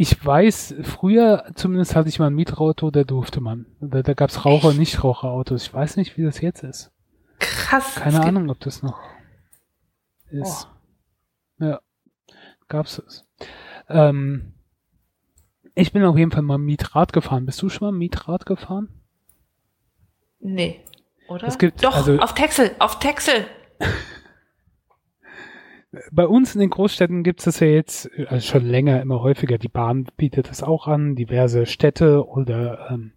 Speaker 2: Ich weiß, früher zumindest hatte ich mal ein Mietauto, da durfte man. Da, da gab es Raucher- und Nichtraucherautos. Ich weiß nicht, wie das jetzt ist.
Speaker 1: Krass.
Speaker 2: Keine Ahnung, ob das noch ist. Oh. Ja, gab's es. Ähm, ich bin auf jeden Fall mal Mietrad gefahren. Bist du schon mal Mietrad gefahren?
Speaker 1: Nee, oder?
Speaker 2: Es gibt,
Speaker 1: Doch,
Speaker 2: also,
Speaker 1: auf Texel, auf Texel. [laughs]
Speaker 2: bei uns in den Großstädten gibt es das ja jetzt also schon länger, immer häufiger. Die Bahn bietet das auch an, diverse Städte oder ähm,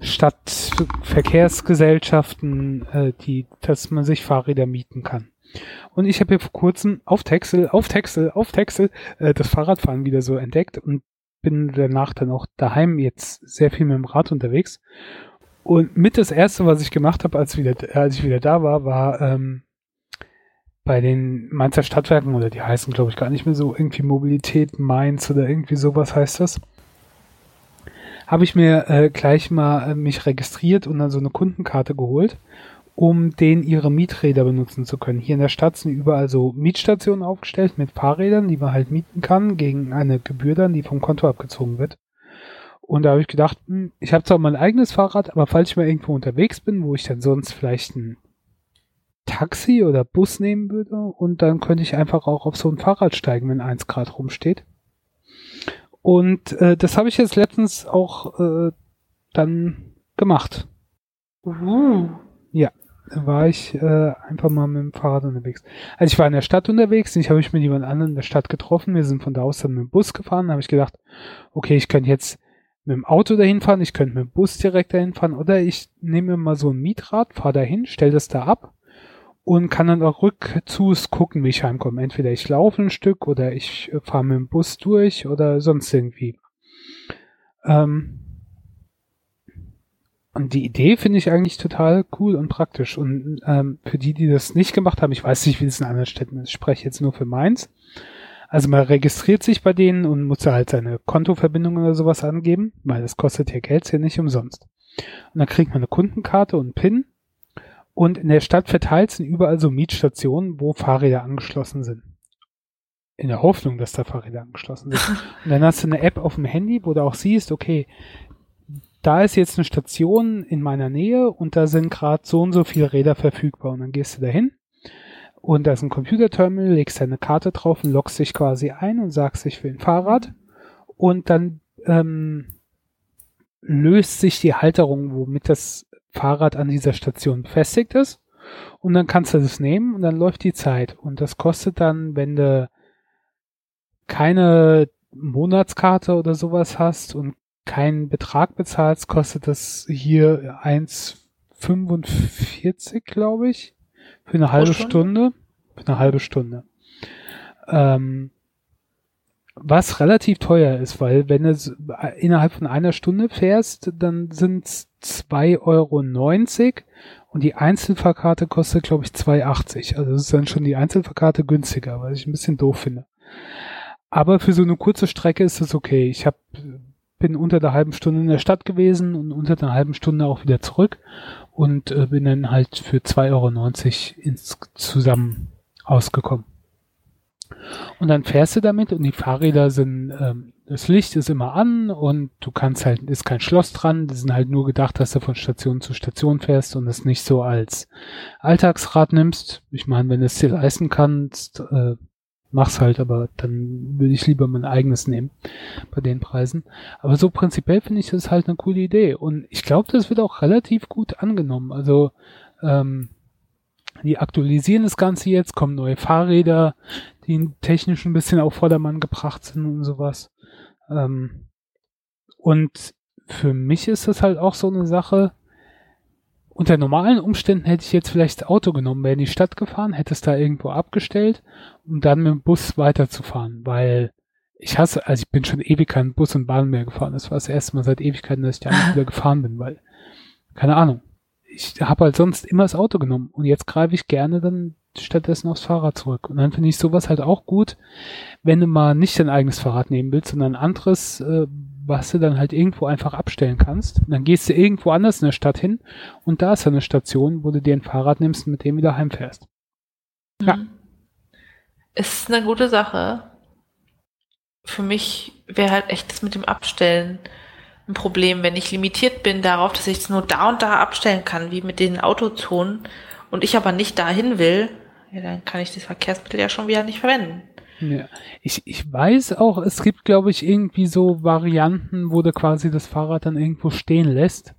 Speaker 2: Stadtverkehrsgesellschaften, äh, die, dass man sich Fahrräder mieten kann. Und ich habe hier vor kurzem auf Texel, auf Texel, auf Texel äh, das Fahrradfahren wieder so entdeckt und bin danach dann auch daheim jetzt sehr viel mit dem Rad unterwegs. Und mit das erste, was ich gemacht habe, als, wieder, als ich wieder da war, war ähm, bei den Mainzer Stadtwerken, oder die heißen, glaube ich, gar nicht mehr so, irgendwie Mobilität Mainz oder irgendwie sowas heißt das, habe ich mir äh, gleich mal äh, mich registriert und dann so eine Kundenkarte geholt, um den ihre Mieträder benutzen zu können. Hier in der Stadt sind überall so Mietstationen aufgestellt mit Fahrrädern, die man halt mieten kann, gegen eine Gebühr dann, die vom Konto abgezogen wird. Und da habe ich gedacht, hm, ich habe zwar mein eigenes Fahrrad, aber falls ich mal irgendwo unterwegs bin, wo ich dann sonst vielleicht ein Taxi oder Bus nehmen würde und dann könnte ich einfach auch auf so ein Fahrrad steigen, wenn eins Grad rumsteht. Und äh, das habe ich jetzt letztens auch äh, dann gemacht.
Speaker 1: Uh.
Speaker 2: Ja. war ich äh, einfach mal mit dem Fahrrad unterwegs. Also ich war in der Stadt unterwegs und ich habe mich mit jemand anderem in der Stadt getroffen. Wir sind von da aus dann mit dem Bus gefahren. Da habe ich gedacht, okay, ich könnte jetzt mit dem Auto dahin fahren, ich könnte mit dem Bus direkt dahin fahren oder ich nehme mal so ein Mietrad, fahre dahin, stelle das da ab und kann dann auch rückzus gucken, wie ich heimkomme. Entweder ich laufe ein Stück oder ich äh, fahre mit dem Bus durch oder sonst irgendwie. Ähm, und die Idee finde ich eigentlich total cool und praktisch. Und ähm, für die, die das nicht gemacht haben, ich weiß nicht, wie es in anderen Städten ist, ich spreche jetzt nur für Mainz. Also man registriert sich bei denen und muss halt seine Kontoverbindung oder sowas angeben, weil das kostet ja Geld ja nicht umsonst. Und dann kriegt man eine Kundenkarte und einen PIN. Und in der Stadt verteilt sind überall so Mietstationen, wo Fahrräder angeschlossen sind. In der Hoffnung, dass da Fahrräder angeschlossen sind. [laughs] Und dann hast du eine App auf dem Handy, wo du auch siehst, okay, da ist jetzt eine Station in meiner Nähe und da sind gerade so und so viele Räder verfügbar. Und dann gehst du dahin und da ist ein Computerterminal, legst deine Karte drauf und loggst dich quasi ein und sagst, ich will ein Fahrrad. Und dann ähm, löst sich die Halterung, womit das Fahrrad an dieser Station befestigt ist. Und dann kannst du das nehmen und dann läuft die Zeit. Und das kostet dann, wenn du keine Monatskarte oder sowas hast und keinen Betrag bezahlst, kostet das hier 1,45, glaube ich, für eine halbe Stunde? Stunde. Für eine halbe Stunde. Ähm, was relativ teuer ist, weil wenn du innerhalb von einer Stunde fährst, dann sind es 2,90 Euro und die Einzelfahrkarte kostet, glaube ich, 2,80. Also ist dann schon die Einzelfahrkarte günstiger, was ich ein bisschen doof finde. Aber für so eine kurze Strecke ist das okay. Ich hab, bin unter der halben Stunde in der Stadt gewesen und unter der halben Stunde auch wieder zurück und äh, bin dann halt für 2,90 Euro ins zusammen ausgekommen. Und dann fährst du damit und die Fahrräder sind, ähm, das Licht ist immer an und du kannst halt, ist kein Schloss dran, die sind halt nur gedacht, dass du von Station zu Station fährst und es nicht so als Alltagsrad nimmst. Ich meine, wenn du es dir leisten kannst, äh, mach's halt, aber dann würde ich lieber mein eigenes nehmen bei den Preisen. Aber so prinzipiell finde ich das halt eine coole Idee und ich glaube, das wird auch relativ gut angenommen. Also ähm, die aktualisieren das Ganze jetzt, kommen neue Fahrräder, die technisch ein bisschen auf Vordermann gebracht sind und sowas. Ähm, und für mich ist das halt auch so eine Sache, unter normalen Umständen hätte ich jetzt vielleicht das Auto genommen, wäre in die Stadt gefahren, hätte es da irgendwo abgestellt, um dann mit dem Bus weiterzufahren, weil ich hasse, also ich bin schon ewig kein Bus und Bahn mehr gefahren. Das war das erste Mal seit Ewigkeiten, dass ich da [laughs] wieder gefahren bin, weil, keine Ahnung, ich habe halt sonst immer das Auto genommen und jetzt greife ich gerne dann stattdessen aufs Fahrrad zurück. Und dann finde ich sowas halt auch gut, wenn du mal nicht dein eigenes Fahrrad nehmen willst, sondern ein anderes, äh, was du dann halt irgendwo einfach abstellen kannst. Und dann gehst du irgendwo anders in der Stadt hin und da ist eine Station, wo du dir ein Fahrrad nimmst und mit dem wieder heimfährst.
Speaker 1: Mhm. Ja. Ist eine gute Sache. Für mich wäre halt echt das mit dem Abstellen ein Problem, wenn ich limitiert bin darauf, dass ich es nur da und da abstellen kann, wie mit den Autozonen, und ich aber nicht dahin will, ja, dann kann ich das Verkehrsmittel ja schon wieder nicht verwenden.
Speaker 2: Ja. Ich, ich weiß auch, es gibt, glaube ich, irgendwie so Varianten, wo du quasi das Fahrrad dann irgendwo stehen lässt.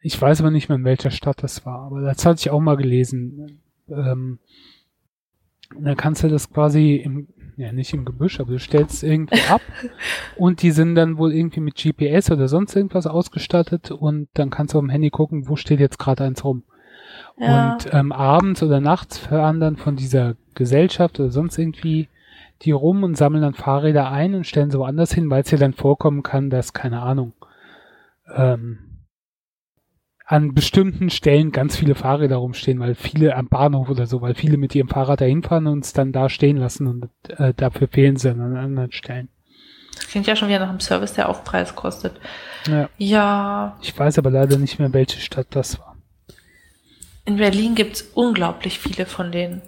Speaker 2: Ich weiß aber nicht mehr, in welcher Stadt das war, aber das hatte ich auch mal gelesen. Ähm, da kannst du das quasi im, ja nicht im Gebüsch, aber du stellst irgendwo ab [laughs] und die sind dann wohl irgendwie mit GPS oder sonst irgendwas ausgestattet und dann kannst du am Handy gucken, wo steht jetzt gerade eins rum. Ja. Und ähm, abends oder nachts fahren dann von dieser Gesellschaft oder sonst irgendwie die rum und sammeln dann Fahrräder ein und stellen sie woanders hin, weil es ja dann vorkommen kann, dass, keine Ahnung, ähm, an bestimmten Stellen ganz viele Fahrräder rumstehen, weil viele am Bahnhof oder so, weil viele mit ihrem Fahrrad dahin fahren und es dann da stehen lassen und äh, dafür fehlen sie an anderen Stellen.
Speaker 1: Das klingt ja schon wieder nach einem Service, der Aufpreis kostet.
Speaker 2: Ja. ja. Ich weiß aber leider nicht mehr, welche Stadt das war.
Speaker 1: In Berlin gibt's unglaublich viele von den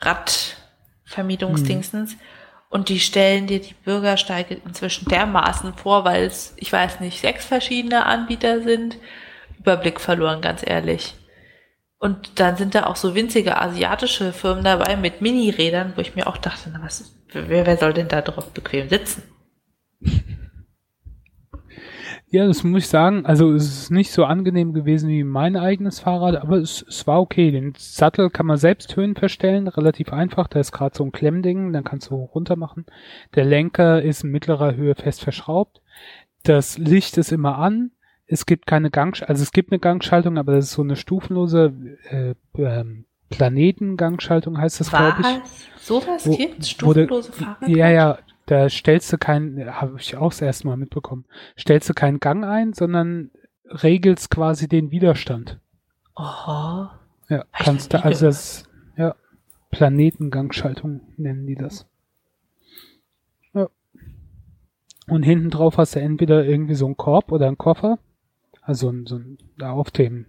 Speaker 1: Radvermietungsdingsens. Hm. Und die stellen dir die Bürgersteige inzwischen dermaßen vor, weil es, ich weiß nicht, sechs verschiedene Anbieter sind Überblick verloren, ganz ehrlich. Und dann sind da auch so winzige asiatische Firmen dabei mit Mini-Rädern, wo ich mir auch dachte, na was, wer, wer soll denn da drauf bequem sitzen?
Speaker 2: Ja, das muss ich sagen. Also es ist nicht so angenehm gewesen wie mein eigenes Fahrrad, aber es, es war okay. Den Sattel kann man selbst Höhen verstellen, relativ einfach. Da ist gerade so ein Klemmding, dann kannst du runter machen. Der Lenker ist in mittlerer Höhe fest verschraubt. Das Licht ist immer an. Es gibt keine Gang, also es gibt eine Gangschaltung, aber das ist so eine stufenlose äh, ähm, Planetengangschaltung heißt das, glaube ich.
Speaker 1: Sowas gibt Stufenlose Fahrrad?
Speaker 2: Ja, ja, da stellst du keinen, habe ich auch das erste Mal mitbekommen, stellst du keinen Gang ein, sondern regelst quasi den Widerstand.
Speaker 1: Aha.
Speaker 2: Ja, kannst du, also das, ja, Planetengangschaltung nennen die das. Ja. Und hinten drauf hast du entweder irgendwie so einen Korb oder einen Koffer. Also so ein, auf dem,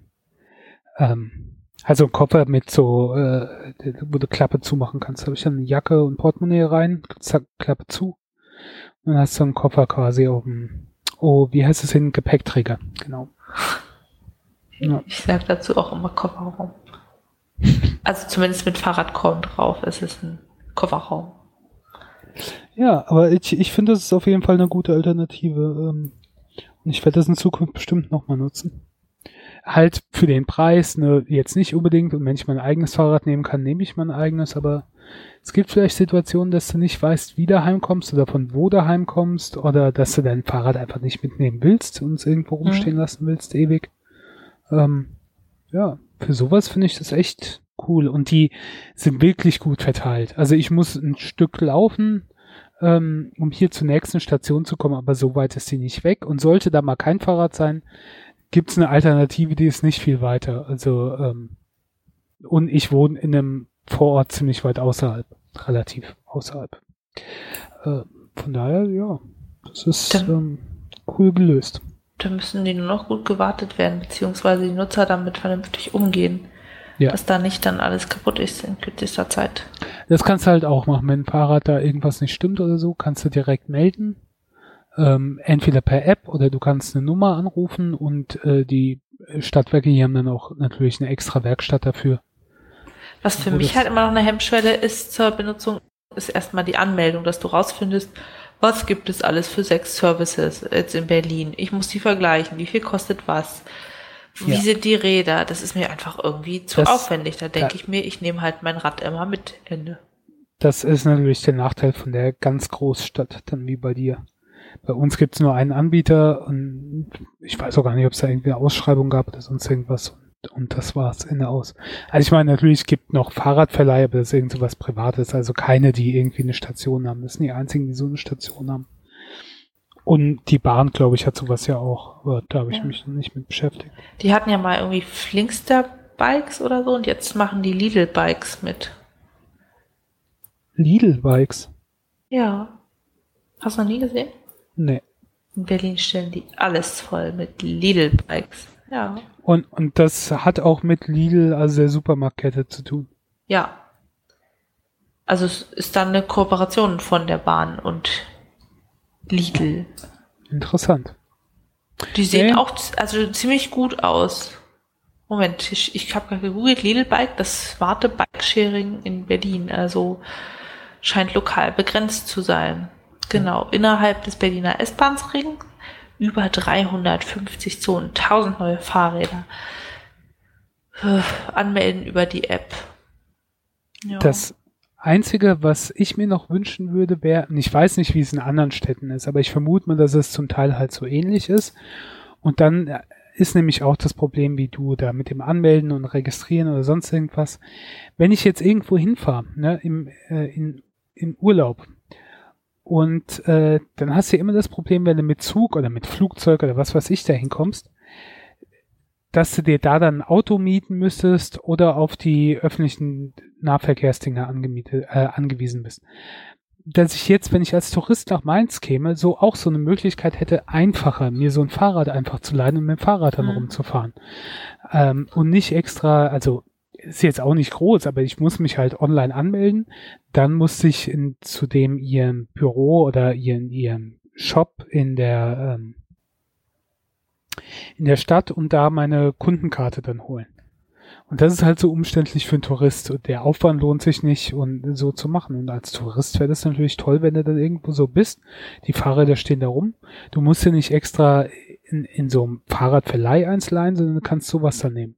Speaker 2: ähm, also ein Koffer mit so, äh, wo du Klappe zumachen kannst. Da habe ich dann eine Jacke und Portemonnaie rein, zack, Klappe zu. Und dann hast du einen Koffer quasi auf dem, oh, wie heißt es hin? Gepäckträger, genau.
Speaker 1: Ja. Ich sag dazu auch immer Kofferraum. Also zumindest mit Fahrradkorn drauf ist es ein Kofferraum.
Speaker 2: Ja, aber ich, ich finde, das ist auf jeden Fall eine gute Alternative. Ähm, und ich werde das in Zukunft bestimmt nochmal nutzen halt für den Preis, ne, jetzt nicht unbedingt. Und wenn ich mein eigenes Fahrrad nehmen kann, nehme ich mein eigenes. Aber es gibt vielleicht Situationen, dass du nicht weißt, wie du heimkommst oder von wo du heimkommst oder dass du dein Fahrrad einfach nicht mitnehmen willst und es irgendwo mhm. rumstehen mhm. lassen willst, ewig. Ähm, ja, für sowas finde ich das echt cool. Und die sind wirklich gut verteilt. Also ich muss ein Stück laufen, ähm, um hier zur nächsten Station zu kommen, aber so weit ist sie nicht weg. Und sollte da mal kein Fahrrad sein, gibt es eine Alternative, die ist nicht viel weiter. Also ähm, und ich wohne in einem Vorort ziemlich weit außerhalb, relativ außerhalb. Äh, von daher, ja, das ist dann, ähm, cool gelöst.
Speaker 1: Da müssen die nur noch gut gewartet werden, beziehungsweise die Nutzer damit vernünftig umgehen. Ja. Dass da nicht dann alles kaputt ist in kürzester Zeit.
Speaker 2: Das kannst du halt auch machen. Wenn ein Fahrrad da irgendwas nicht stimmt oder so, kannst du direkt melden ähm, entweder per App oder du kannst eine Nummer anrufen und äh, die Stadtwerke hier haben dann auch natürlich eine extra Werkstatt dafür.
Speaker 1: Was für mich halt immer noch eine Hemmschwelle ist zur Benutzung, ist erstmal die Anmeldung, dass du rausfindest, was gibt es alles für sechs Services jetzt in Berlin. Ich muss die vergleichen, wie viel kostet was. Wie ja. sind die Räder? Das ist mir einfach irgendwie zu das, aufwendig. Da denke ich mir, ich nehme halt mein Rad immer mit. Ende.
Speaker 2: Das ist natürlich der Nachteil von der ganz Großstadt, dann wie bei dir. Bei uns gibt es nur einen Anbieter und ich weiß auch gar nicht, ob es da irgendwie eine Ausschreibung gab oder sonst irgendwas. Und, und das war's, Ende aus. Also ich meine, natürlich gibt noch Fahrradverleiher, aber das ist irgend so was Privates, also keine, die irgendwie eine Station haben. Das sind die einzigen, die so eine Station haben. Und die Bahn, glaube ich, hat sowas ja auch, aber da habe ich ja. mich nicht mit beschäftigt.
Speaker 1: Die hatten ja mal irgendwie Flinkster Bikes oder so und jetzt machen die Lidl Bikes mit.
Speaker 2: Lidl Bikes?
Speaker 1: Ja. Hast du noch nie gesehen?
Speaker 2: Nee.
Speaker 1: In Berlin stellen die alles voll mit Lidl-Bikes. Ja.
Speaker 2: Und, und das hat auch mit Lidl, also der Supermarktkette, zu tun.
Speaker 1: Ja. Also es ist dann eine Kooperation von der Bahn und Lidl.
Speaker 2: Interessant.
Speaker 1: Die sehen nee. auch also ziemlich gut aus. Moment, ich, ich habe gerade gegoogelt, Lidl Bike, das Warte Bike-Sharing in Berlin. Also scheint lokal begrenzt zu sein. Genau, innerhalb des Berliner S-Bahns-Rings über 350 Zonen, 1000 neue Fahrräder. Anmelden über die App.
Speaker 2: Ja. Das Einzige, was ich mir noch wünschen würde, wäre, ich weiß nicht, wie es in anderen Städten ist, aber ich vermute mal, dass es zum Teil halt so ähnlich ist. Und dann ist nämlich auch das Problem, wie du da mit dem Anmelden und Registrieren oder sonst irgendwas. Wenn ich jetzt irgendwo hinfahre, ne, im, äh, in, im Urlaub, und äh, dann hast du immer das Problem, wenn du mit Zug oder mit Flugzeug oder was weiß ich da hinkommst, dass du dir da dann ein Auto mieten müsstest oder auf die öffentlichen Nahverkehrsdinger angemietet, äh, angewiesen bist. Dass ich jetzt, wenn ich als Tourist nach Mainz käme, so auch so eine Möglichkeit hätte, einfacher mir so ein Fahrrad einfach zu leihen und mit dem Fahrrad dann mhm. rumzufahren. Ähm, und nicht extra, also ist jetzt auch nicht groß, aber ich muss mich halt online anmelden. Dann muss ich in, zu dem ihrem Büro oder ihren, ihrem Shop in der, ähm, in der Stadt und da meine Kundenkarte dann holen. Und das ist halt so umständlich für einen Tourist. Und der Aufwand lohnt sich nicht, und so zu machen. Und als Tourist wäre das natürlich toll, wenn du dann irgendwo so bist. Die Fahrräder stehen da rum. Du musst ja nicht extra in, in so einem Fahrradverleih eins leihen, sondern du kannst sowas dann nehmen.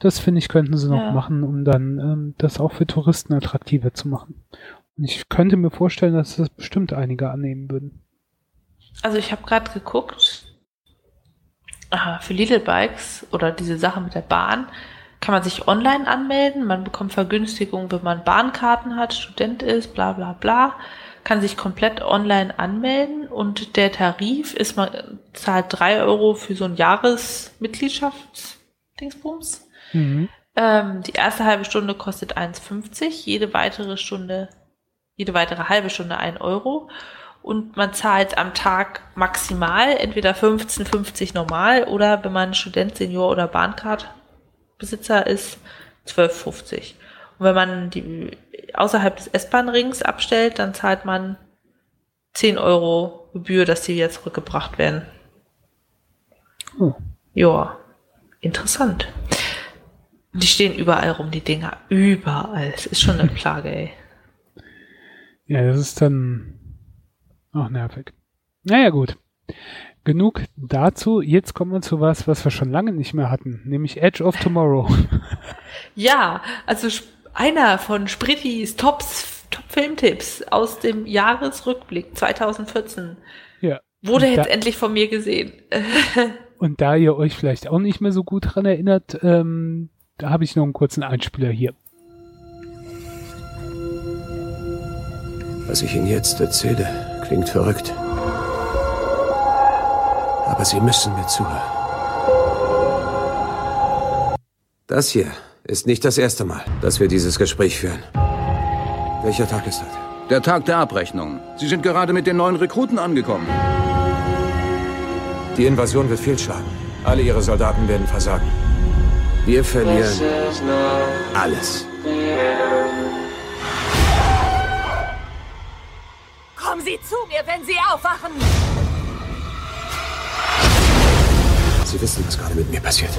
Speaker 2: Das finde ich, könnten sie noch ja. machen, um dann ähm, das auch für Touristen attraktiver zu machen. Und ich könnte mir vorstellen, dass das bestimmt einige annehmen würden.
Speaker 1: Also ich habe gerade geguckt, für Little Bikes oder diese Sache mit der Bahn kann man sich online anmelden, man bekommt Vergünstigungen, wenn man Bahnkarten hat, Student ist, bla bla bla, kann sich komplett online anmelden und der Tarif ist, man zahlt drei Euro für so ein Jahresmitgliedschaftsdingsbums. Mhm. Ähm, die erste halbe Stunde kostet 1,50, jede weitere Stunde, jede weitere halbe Stunde ein Euro und man zahlt am Tag maximal entweder 15,50 normal oder wenn man Student, Senior oder Bahncard-Besitzer ist, 12,50. Und wenn man die außerhalb des S-Bahn-Rings abstellt, dann zahlt man 10 Euro Gebühr, dass die wieder zurückgebracht werden. Oh. Ja, interessant. Die stehen überall rum, die Dinger. Überall. Es ist schon eine Plage, ey.
Speaker 2: Ja, das ist dann auch nervig. Naja, gut. Genug dazu. Jetzt kommen wir zu was, was wir schon lange nicht mehr hatten, nämlich Edge of Tomorrow. [laughs]
Speaker 1: ja, also einer von Sprittis Tops, Top-Filmtipps aus dem Jahresrückblick 2014 ja. wurde jetzt endlich von mir gesehen. [laughs]
Speaker 2: und da ihr euch vielleicht auch nicht mehr so gut dran erinnert, ähm, da habe ich noch einen kurzen Einspieler hier.
Speaker 3: Was ich Ihnen jetzt erzähle, klingt verrückt. Aber Sie müssen mir zuhören. Das hier ist nicht das erste Mal, dass wir dieses Gespräch führen. Welcher Tag ist heute?
Speaker 4: Der Tag der Abrechnung. Sie sind gerade mit den neuen Rekruten angekommen.
Speaker 3: Die Invasion wird fehlschlagen. Alle Ihre Soldaten werden versagen. Wir verlieren alles.
Speaker 5: Mir, wenn Sie aufwachen!
Speaker 3: Sie wissen, was gerade mit mir passiert.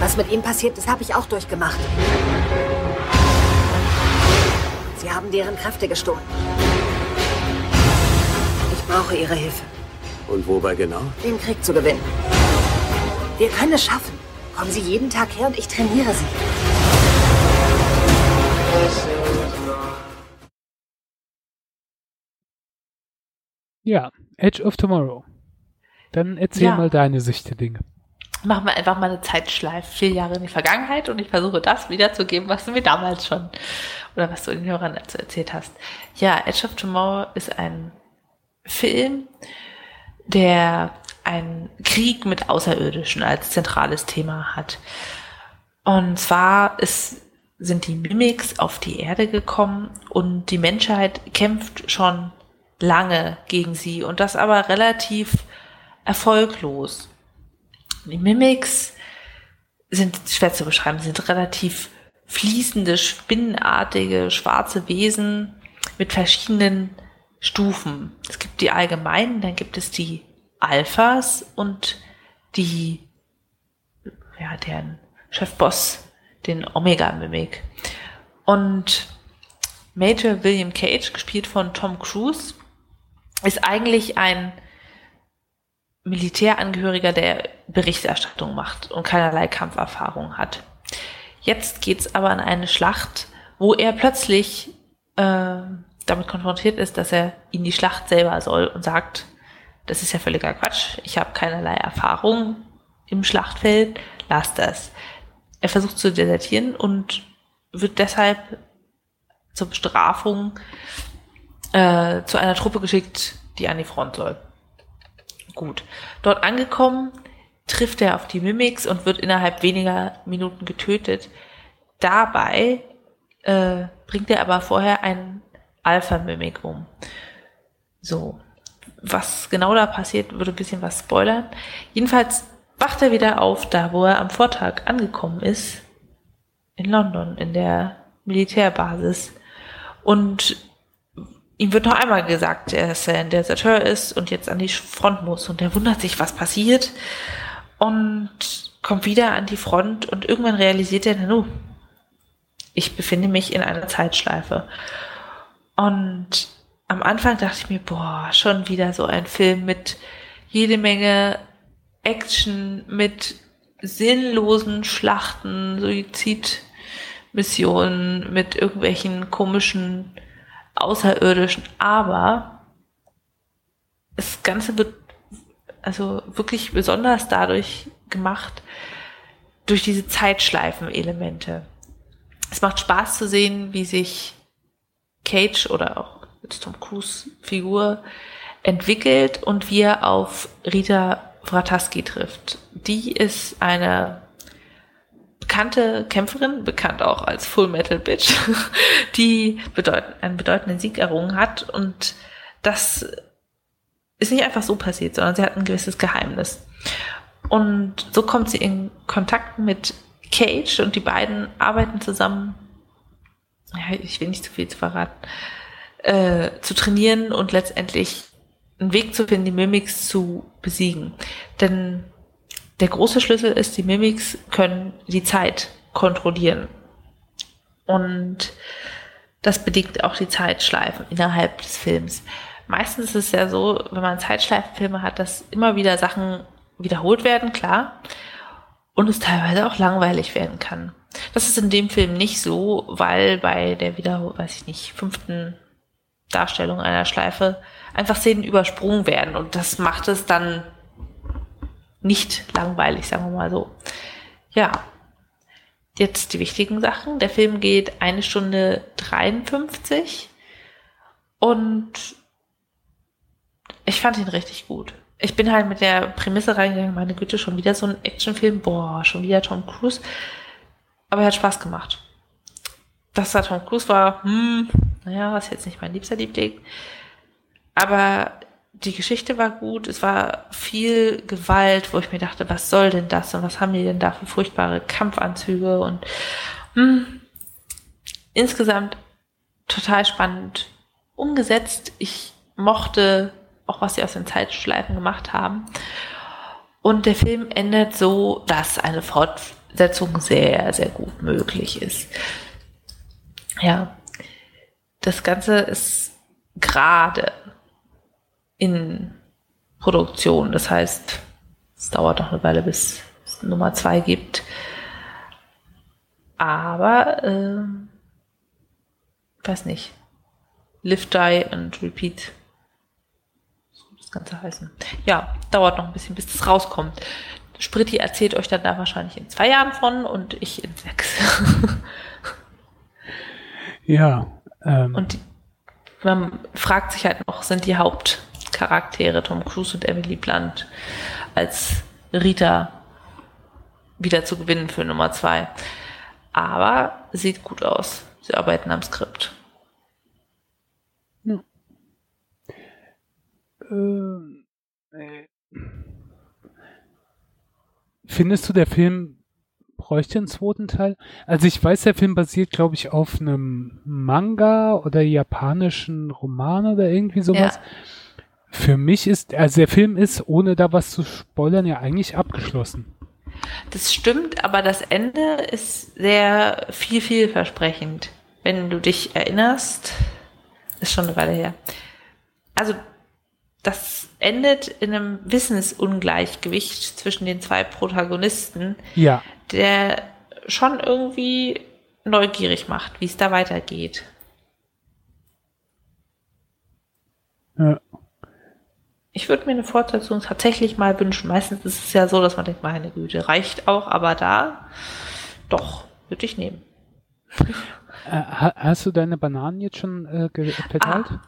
Speaker 5: Was mit ihm passiert ist, habe ich auch durchgemacht. Sie haben deren Kräfte gestohlen. Ich brauche Ihre Hilfe.
Speaker 3: Und wobei genau?
Speaker 5: Den Krieg zu gewinnen. Wir können es schaffen. Kommen Sie jeden Tag her und ich trainiere Sie.
Speaker 2: Ja, Edge of Tomorrow. Dann erzähl ja. mal deine Sicht der Dinge.
Speaker 1: Machen wir einfach mal eine Zeitschleife, vier Jahre in die Vergangenheit und ich versuche das wiederzugeben, was du mir damals schon oder was du den Hörern dazu erzählt hast. Ja, Edge of Tomorrow ist ein Film, der einen Krieg mit Außerirdischen als zentrales Thema hat. Und zwar ist, sind die Mimics auf die Erde gekommen und die Menschheit kämpft schon lange gegen sie und das aber relativ erfolglos. Die Mimics sind schwer zu beschreiben, sind relativ fließende, spinnenartige, schwarze Wesen mit verschiedenen Stufen. Es gibt die allgemeinen, dann gibt es die Alphas und die, ja, deren Chefboss, den Omega-Mimic. Und Major William Cage, gespielt von Tom Cruise, ist eigentlich ein Militärangehöriger, der Berichterstattung macht und keinerlei Kampferfahrung hat. Jetzt geht's aber an eine Schlacht, wo er plötzlich äh, damit konfrontiert ist, dass er in die Schlacht selber soll und sagt, das ist ja völliger Quatsch, ich habe keinerlei Erfahrung im Schlachtfeld, lass das. Er versucht zu desertieren und wird deshalb zur Bestrafung äh, zu einer Truppe geschickt, die an die Front soll. Gut. Dort angekommen, trifft er auf die Mimics und wird innerhalb weniger Minuten getötet. Dabei äh, bringt er aber vorher einen Alpha-Mimic um. So. Was genau da passiert, würde ein bisschen was spoilern. Jedenfalls wacht er wieder auf, da wo er am Vortag angekommen ist. In London, in der Militärbasis. Und ihm wird noch einmal gesagt, dass er ein Deserteur ist und jetzt an die Front muss. Und er wundert sich, was passiert. Und kommt wieder an die Front und irgendwann realisiert er, nu, ich befinde mich in einer Zeitschleife. Und am Anfang dachte ich mir, boah, schon wieder so ein Film mit jede Menge Action mit sinnlosen Schlachten, Suizidmissionen, mit irgendwelchen komischen Außerirdischen, aber das Ganze wird also wirklich besonders dadurch gemacht, durch diese Zeitschleifen-Elemente. Es macht Spaß zu sehen, wie sich Cage oder auch Tom Cruise Figur entwickelt und wie er auf Rita Vrataski trifft. Die ist eine bekannte Kämpferin, bekannt auch als Full Metal Bitch, [laughs] die bedeut einen bedeutenden Sieg errungen hat und das ist nicht einfach so passiert, sondern sie hat ein gewisses Geheimnis. Und so kommt sie in Kontakt mit Cage und die beiden arbeiten zusammen, ja, ich will nicht zu viel zu verraten, äh, zu trainieren und letztendlich einen Weg zu finden, die Mimics zu besiegen. Denn der große Schlüssel ist, die Mimics können die Zeit kontrollieren. Und das bedingt auch die Zeitschleifen innerhalb des Films. Meistens ist es ja so, wenn man Zeitschleifenfilme hat, dass immer wieder Sachen wiederholt werden, klar. Und es teilweise auch langweilig werden kann. Das ist in dem Film nicht so, weil bei der wieder, weiß ich nicht, fünften Darstellung einer Schleife einfach Szenen übersprungen werden und das macht es dann nicht langweilig, sagen wir mal so. Ja, jetzt die wichtigen Sachen. Der Film geht eine Stunde 53 und ich fand ihn richtig gut. Ich bin halt mit der Prämisse reingegangen, meine Güte, schon wieder so ein Actionfilm, boah, schon wieder Tom Cruise. Aber er hat Spaß gemacht. Dass da Tom Cruise war, hm, naja, ist jetzt nicht mein liebster Liebling. Aber die Geschichte war gut, es war viel Gewalt, wo ich mir dachte, was soll denn das und was haben die denn da für furchtbare Kampfanzüge und hm, insgesamt total spannend umgesetzt. Ich mochte auch, was sie aus den Zeitschleifen gemacht haben. Und der Film endet so, dass eine Fortsetzung sehr, sehr gut möglich ist. Ja, das Ganze ist gerade in Produktion. Das heißt, es dauert noch eine Weile, bis es Nummer zwei gibt. Aber, äh, weiß nicht. Live, Die and Repeat. So das Ganze heißen. Ja, dauert noch ein bisschen, bis das rauskommt. Spritti erzählt euch dann da wahrscheinlich in zwei Jahren von und ich in sechs. [laughs]
Speaker 2: ja.
Speaker 1: Ähm. Und die, man fragt sich halt noch, sind die Hauptcharaktere Tom Cruise und Emily Blunt als Rita wieder zu gewinnen für Nummer zwei. Aber sieht gut aus. Sie arbeiten am Skript. Ja.
Speaker 2: Ähm, äh. Findest du, der Film bräuchte einen zweiten Teil. Also ich weiß, der Film basiert, glaube ich, auf einem Manga oder japanischen Roman oder irgendwie sowas. Ja. Für mich ist, also der Film ist, ohne da was zu spoilern, ja eigentlich abgeschlossen.
Speaker 1: Das stimmt, aber das Ende ist sehr viel, vielversprechend. Wenn du dich erinnerst, ist schon eine Weile her. Also, das endet in einem Wissensungleichgewicht zwischen den zwei Protagonisten.
Speaker 2: Ja
Speaker 1: der schon irgendwie neugierig macht, wie es da weitergeht. Ja. Ich würde mir eine Fortsetzung tatsächlich mal wünschen. Meistens ist es ja so, dass man denkt, meine Güte, reicht auch, aber da doch, würde ich nehmen. [laughs]
Speaker 2: Äh, hast du deine Bananen jetzt schon äh, verteilt? Ah,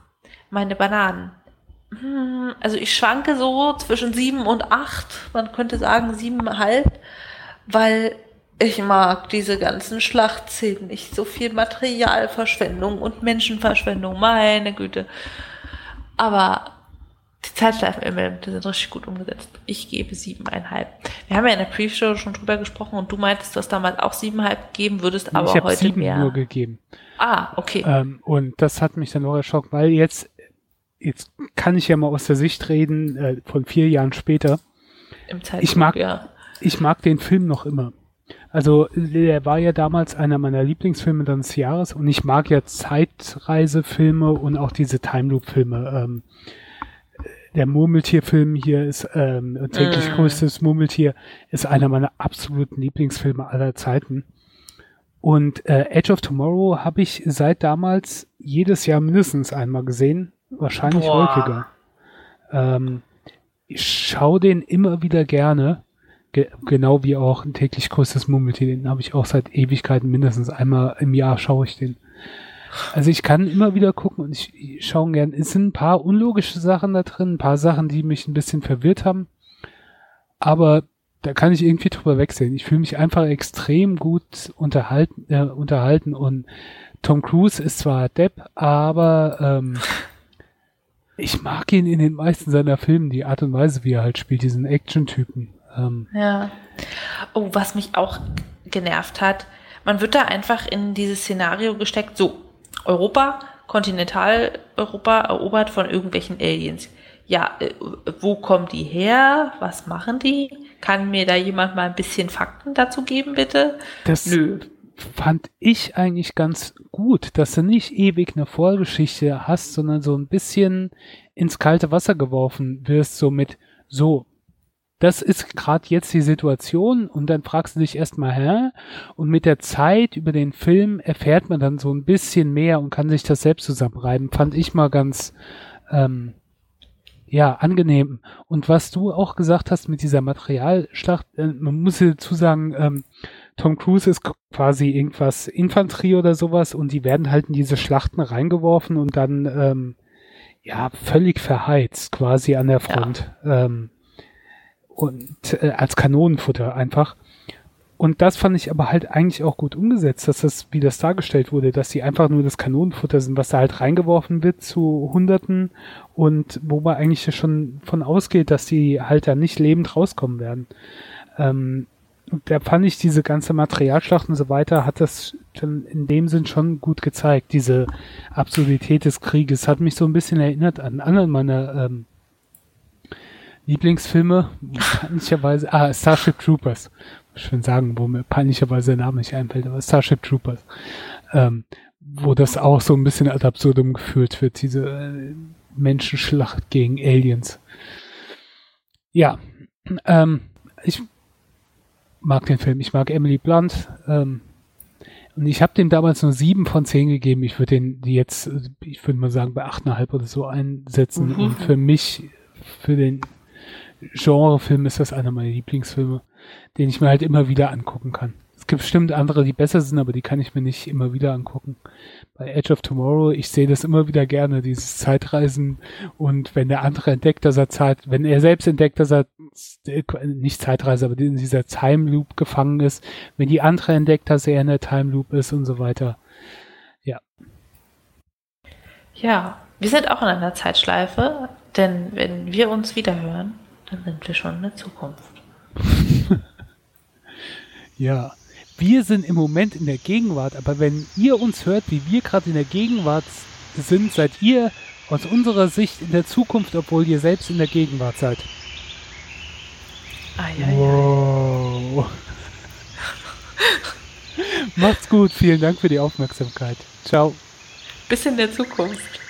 Speaker 1: meine Bananen. Hm, also ich schwanke so zwischen sieben und acht. Man könnte sagen siebeneinhalb weil ich mag diese ganzen Schlachtszenen nicht. So viel Materialverschwendung und Menschenverschwendung, meine Güte. Aber die Zeitschleifen-Elemente sind richtig gut umgesetzt. Ich gebe siebeneinhalb. Wir haben ja in der Pre-Show schon drüber gesprochen und du meintest, dass damals auch siebeneinhalb geben würdest, aber ich heute sieben mehr.
Speaker 2: nur gegeben.
Speaker 1: Ah, okay.
Speaker 2: Ähm, und das hat mich dann auch erschockt, weil jetzt, jetzt kann ich ja mal aus der Sicht reden, äh, von vier Jahren später.
Speaker 1: Im
Speaker 2: Zeitpunkt, ich mag, ja ich mag den Film noch immer. Also der war ja damals einer meiner Lieblingsfilme des Jahres und ich mag ja Zeitreisefilme und auch diese Time Loop Filme. Ähm, der Murmeltierfilm hier ist ähm, täglich mm. größtes Murmeltier ist einer meiner absoluten Lieblingsfilme aller Zeiten. Und äh, Edge of Tomorrow habe ich seit damals jedes Jahr mindestens einmal gesehen, wahrscheinlich Boah. häufiger. Ähm, ich schaue den immer wieder gerne, ge genau wie auch ein täglich größtes Murmeltier. Den habe ich auch seit Ewigkeiten mindestens einmal im Jahr schaue ich den. Also ich kann immer wieder gucken und ich, ich schaue gern. Es sind ein paar unlogische Sachen da drin, ein paar Sachen, die mich ein bisschen verwirrt haben. Aber da kann ich irgendwie drüber wegsehen. Ich fühle mich einfach extrem gut unterhalten, äh, unterhalten und Tom Cruise ist zwar Depp, aber ähm, ich mag ihn in den meisten seiner Filmen, die Art und Weise, wie er halt spielt, diesen Action-Typen. Ähm,
Speaker 1: ja. Oh, was mich auch genervt hat, man wird da einfach in dieses Szenario gesteckt, so, Europa, Kontinentaleuropa erobert von irgendwelchen Aliens. Ja, äh, wo kommen die her? Was machen die? Kann mir da jemand mal ein bisschen Fakten dazu geben, bitte?
Speaker 2: Das Nö. fand ich eigentlich ganz gut, dass du nicht ewig eine Vorgeschichte hast, sondern so ein bisschen ins kalte Wasser geworfen wirst, so mit, so, das ist gerade jetzt die Situation und dann fragst du dich erstmal, hä? Und mit der Zeit über den Film erfährt man dann so ein bisschen mehr und kann sich das selbst zusammenreiben. Fand ich mal ganz, ähm, ja, angenehm. Und was du auch gesagt hast mit dieser Materialschlacht, äh, man muss dazu sagen, ähm, Tom Cruise ist quasi irgendwas Infanterie oder sowas und die werden halt in diese Schlachten reingeworfen und dann, ähm, ja, völlig verheizt quasi an der Front. Ja. Ähm, und äh, als Kanonenfutter einfach. Und das fand ich aber halt eigentlich auch gut umgesetzt, dass das, wie das dargestellt wurde, dass sie einfach nur das Kanonenfutter sind, was da halt reingeworfen wird zu Hunderten und wo man eigentlich schon von ausgeht, dass die halt da nicht lebend rauskommen werden. Ähm, da fand ich diese ganze Materialschlacht und so weiter, hat das dann in dem Sinn schon gut gezeigt. Diese Absurdität des Krieges hat mich so ein bisschen erinnert an anderen meiner ähm, Lieblingsfilme, peinlicherweise, ah, Starship Troopers. Ich schon sagen, wo mir peinlicherweise der Name nicht einfällt, aber Starship Troopers. Ähm, wo das auch so ein bisschen ad absurdum geführt wird, diese äh, Menschenschlacht gegen Aliens. Ja, ähm, ich mag den Film, ich mag Emily Blunt, ähm, und ich habe dem damals nur sieben von zehn gegeben. Ich würde den jetzt, ich würde mal sagen, bei achteinhalb oder so einsetzen. Mhm. Und für mich, für den Genrefilm ist das einer meiner Lieblingsfilme, den ich mir halt immer wieder angucken kann. Es gibt bestimmt andere, die besser sind, aber die kann ich mir nicht immer wieder angucken. Bei Edge of Tomorrow, ich sehe das immer wieder gerne, dieses Zeitreisen und wenn der andere entdeckt, dass er Zeit, wenn er selbst entdeckt, dass er nicht Zeitreise, aber in dieser Time Loop gefangen ist, wenn die andere entdeckt, dass er in der Time Loop ist und so weiter. Ja.
Speaker 1: Ja, wir sind auch in einer Zeitschleife, denn wenn wir uns wiederhören, dann sind wir schon in der Zukunft. [laughs]
Speaker 2: ja, wir sind im Moment in der Gegenwart, aber wenn ihr uns hört, wie wir gerade in der Gegenwart sind, seid ihr aus unserer Sicht in der Zukunft, obwohl ihr selbst in der Gegenwart seid.
Speaker 1: Ah, ja, wow. [laughs]
Speaker 2: Macht's gut, vielen Dank für die Aufmerksamkeit. Ciao.
Speaker 1: Bis in der Zukunft.